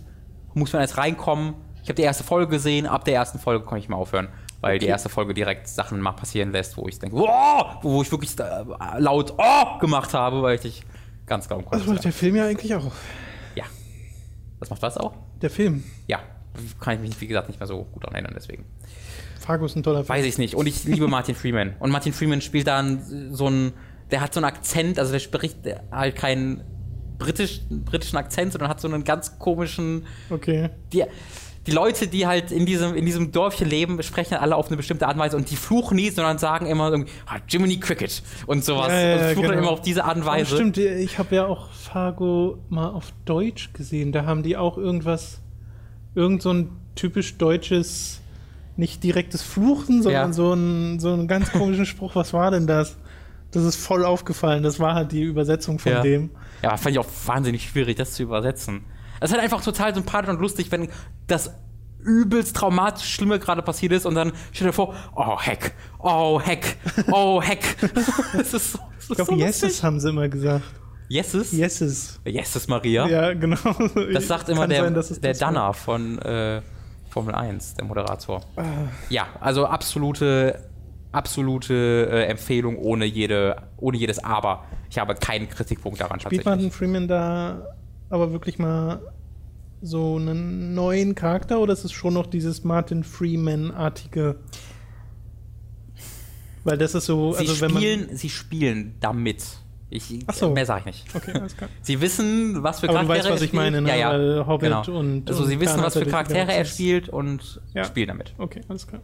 muss man jetzt reinkommen. Ich habe die erste Folge gesehen, ab der ersten Folge konnte ich mal aufhören, weil okay. die erste Folge direkt Sachen mal passieren lässt, wo ich denke, oh! wo ich wirklich äh, laut oh! gemacht habe, weil ich ganz kaum konnte. Das macht der Film ja eigentlich auch. Ja. Das macht was auch? Der Film. Ja. Kann ich mich, wie gesagt, nicht mehr so gut daran erinnern, deswegen. Fargo ist ein toller Film. Weiß ich nicht. Und ich liebe Martin Freeman. Und Martin Freeman spielt dann so ein, der hat so einen Akzent, also der spricht halt keinen britisch, britischen Akzent, sondern hat so einen ganz komischen. Okay. Die, die Leute, die halt in diesem, in diesem Dorfchen leben, sprechen alle auf eine bestimmte Art und Weise und die fluchen nie, sondern sagen immer irgendwie, ah, Jiminy Cricket und sowas. Ja, ja, und fluchen genau. immer auf diese Art und Weise. Oh, stimmt, ich habe ja auch Fargo mal auf Deutsch gesehen. Da haben die auch irgendwas, irgend so ein typisch deutsches nicht direktes Fluchen, sondern ja. so, ein, so einen ganz komischen Spruch. Was war denn das? Das ist voll aufgefallen. Das war halt die Übersetzung von ja. dem. Ja, fand ich auch wahnsinnig schwierig, das zu übersetzen. Es ist halt einfach total sympathisch und lustig, wenn das übelst traumatisch Schlimme gerade passiert ist und dann steht er vor, oh Heck, oh Heck, oh Heck. das ist so, das ich glaube, so Yeses haben sie immer gesagt. Yeses? Yeses. Yeses Maria? Ja, genau. Das sagt immer Kann der, sein, der Danner von äh, Formel 1, der Moderator. Ah. Ja, also absolute, absolute äh, Empfehlung ohne, jede, ohne jedes Aber. Ich habe keinen Kritikpunkt daran Spielt Martin Freeman da aber wirklich mal so einen neuen Charakter oder ist es schon noch dieses Martin Freeman-artige? Weil das ist so, Sie, also wenn man. spielen, sie spielen damit. Ich, Ach so. Mehr sage ich nicht. Okay, alles klar. Sie wissen, was für Aber du Charaktere weißt, was er ich meine, spielt. ne? Ja, ja. Hobbit genau. und- Also sie und wissen, was für Charaktere er spielt und Ja. spielen damit. Okay, alles klar.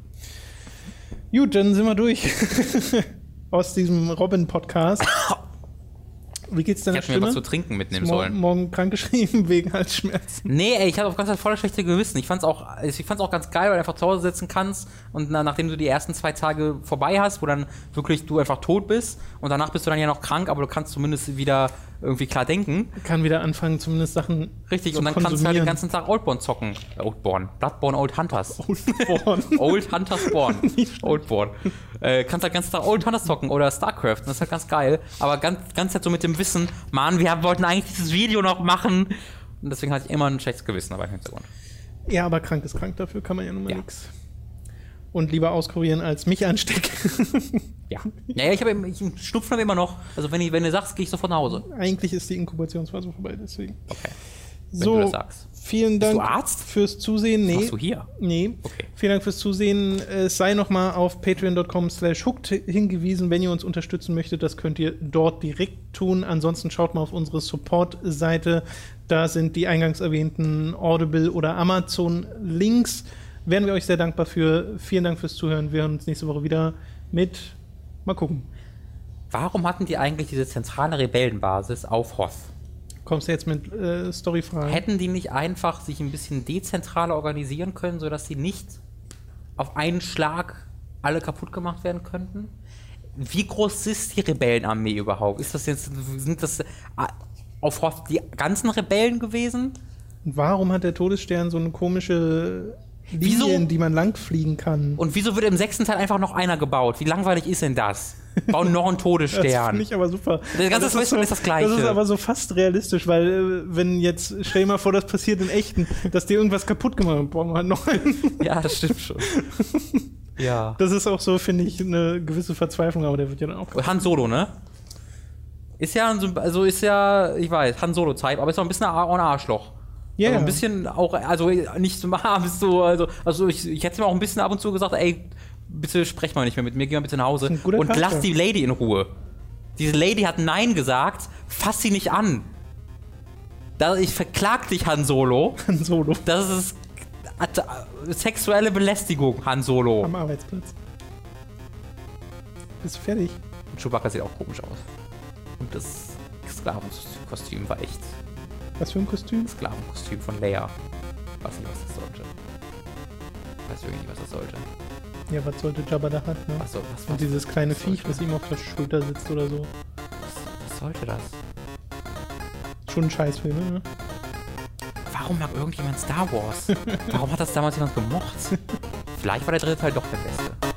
Gut, dann sind wir durch aus diesem Robin-Podcast. Wie geht's Ich deiner hätte mir was zu trinken mitnehmen Mor sollen. morgen krankgeschrieben wegen Halsschmerzen. Nee, ey, ich hatte auf ganz voll das schlechte Gewissen. Ich fand's auch, ich fand's auch ganz geil, weil du einfach zu Hause sitzen kannst und na, nachdem du die ersten zwei Tage vorbei hast, wo dann wirklich du einfach tot bist und danach bist du dann ja noch krank, aber du kannst zumindest wieder irgendwie klar denken. Kann wieder anfangen, zumindest Sachen Richtig, und dann kannst du halt den ganzen Tag Oldborn zocken. Oldborn. Bloodborne Old Hunters. Oldborn. Old Hunter Spawn. Oldborn. Äh, kannst halt ganz Tag Old Hunters zocken oder StarCraft. Das ist halt ganz geil. Aber ganz, ganz halt so mit dem Wissen, Mann, wir wollten eigentlich dieses Video noch machen. Und deswegen hatte ich immer ein schlechtes Gewissen dabei im Hintergrund. Ja, aber krank ist krank, dafür kann man ja nun mal Ja. nix. Und lieber auskurieren, als mich anstecken. Ja. Ja, ja ich habe ich Schnupfen immer noch. Also wenn, ich, wenn du sagst, gehe ich sofort nach Hause. Eigentlich ist die Inkubationsphase vorbei, deswegen. Okay. Wenn so, du das sagst. vielen Bist Dank du Arzt? fürs Zusehen. Nee. machst du hier? Nee. Okay. Vielen Dank fürs Zusehen. Es sei nochmal auf patreon.com slash hooked hingewiesen, wenn ihr uns unterstützen möchtet. Das könnt ihr dort direkt tun. Ansonsten schaut mal auf unsere Support-Seite. Da sind die eingangs erwähnten Audible oder Amazon-Links. Wären wir euch sehr dankbar für. Vielen Dank fürs Zuhören. Wir hören uns nächste Woche wieder mit. Mal gucken. Warum hatten die eigentlich diese zentrale Rebellenbasis auf Hoth? Kommst du jetzt mit äh, Storyfragen? Hätten die nicht einfach sich ein bisschen dezentraler organisieren können, sodass sie nicht auf einen Schlag alle kaputt gemacht werden könnten? Wie groß ist die Rebellenarmee überhaupt? Ist das jetzt, sind das äh, auf Hoth die ganzen Rebellen gewesen? Warum hat der Todesstern so eine komische Wieso? Linie, in die man langfliegen kann? Und wieso wird im sechsten Teil einfach noch einer gebaut? Wie langweilig ist denn das? Bauen noch einen Das Todesstern. finde ich aber super. Das ganze Aber Special ist das Gleiche. Das ist aber so fast realistisch, weil äh, wenn jetzt, stell dir mal vor, das passiert in echten, dass dir irgendwas kaputt gemacht wird, brauchen wir halt noch einen. ja, das stimmt schon. ja. Das ist auch so, finde ich, eine gewisse Verzweiflung, aber der wird ja dann auch kaputt. Han Solo, ne? Ist ja, also ist ja, ich weiß, Han Solo-Type, aber ist auch ein bisschen ein Arschloch. Ja, Also ein bisschen auch, also nicht so, ah, bist du, also, also ich, ich hätte mir auch ein bisschen ab und zu gesagt, ey, bitte sprech mal nicht mehr mit mir, geh mal bitte nach Hause und Charakter. lass die Lady in Ruhe. Diese Lady hat Nein gesagt, fass sie nicht an. Da, ich verklag dich, Han Solo. Han Solo Das ist sexuelle Belästigung, Han Solo. am Arbeitsplatz. Bist du fertig? Und Chewbacca sieht auch komisch aus. Und das Sklavenkostüm war echt Was für ein Kostüm? Sklavenkostüm von Leia. Weiß nicht, was das sollte. Weiß wirklich nicht, was das sollte. Ja, was sollte Jabba da hat, ne? Was, soll, was, Und dieses kleine was Viech, was ihm auf der Schulter sitzt oder so. was, was sollte das? Schon ein Scheißfilm, ne? Warum mag irgendjemand Star Wars? Warum hat das damals jemand gemocht? Vielleicht war der dritte Teil doch der beste.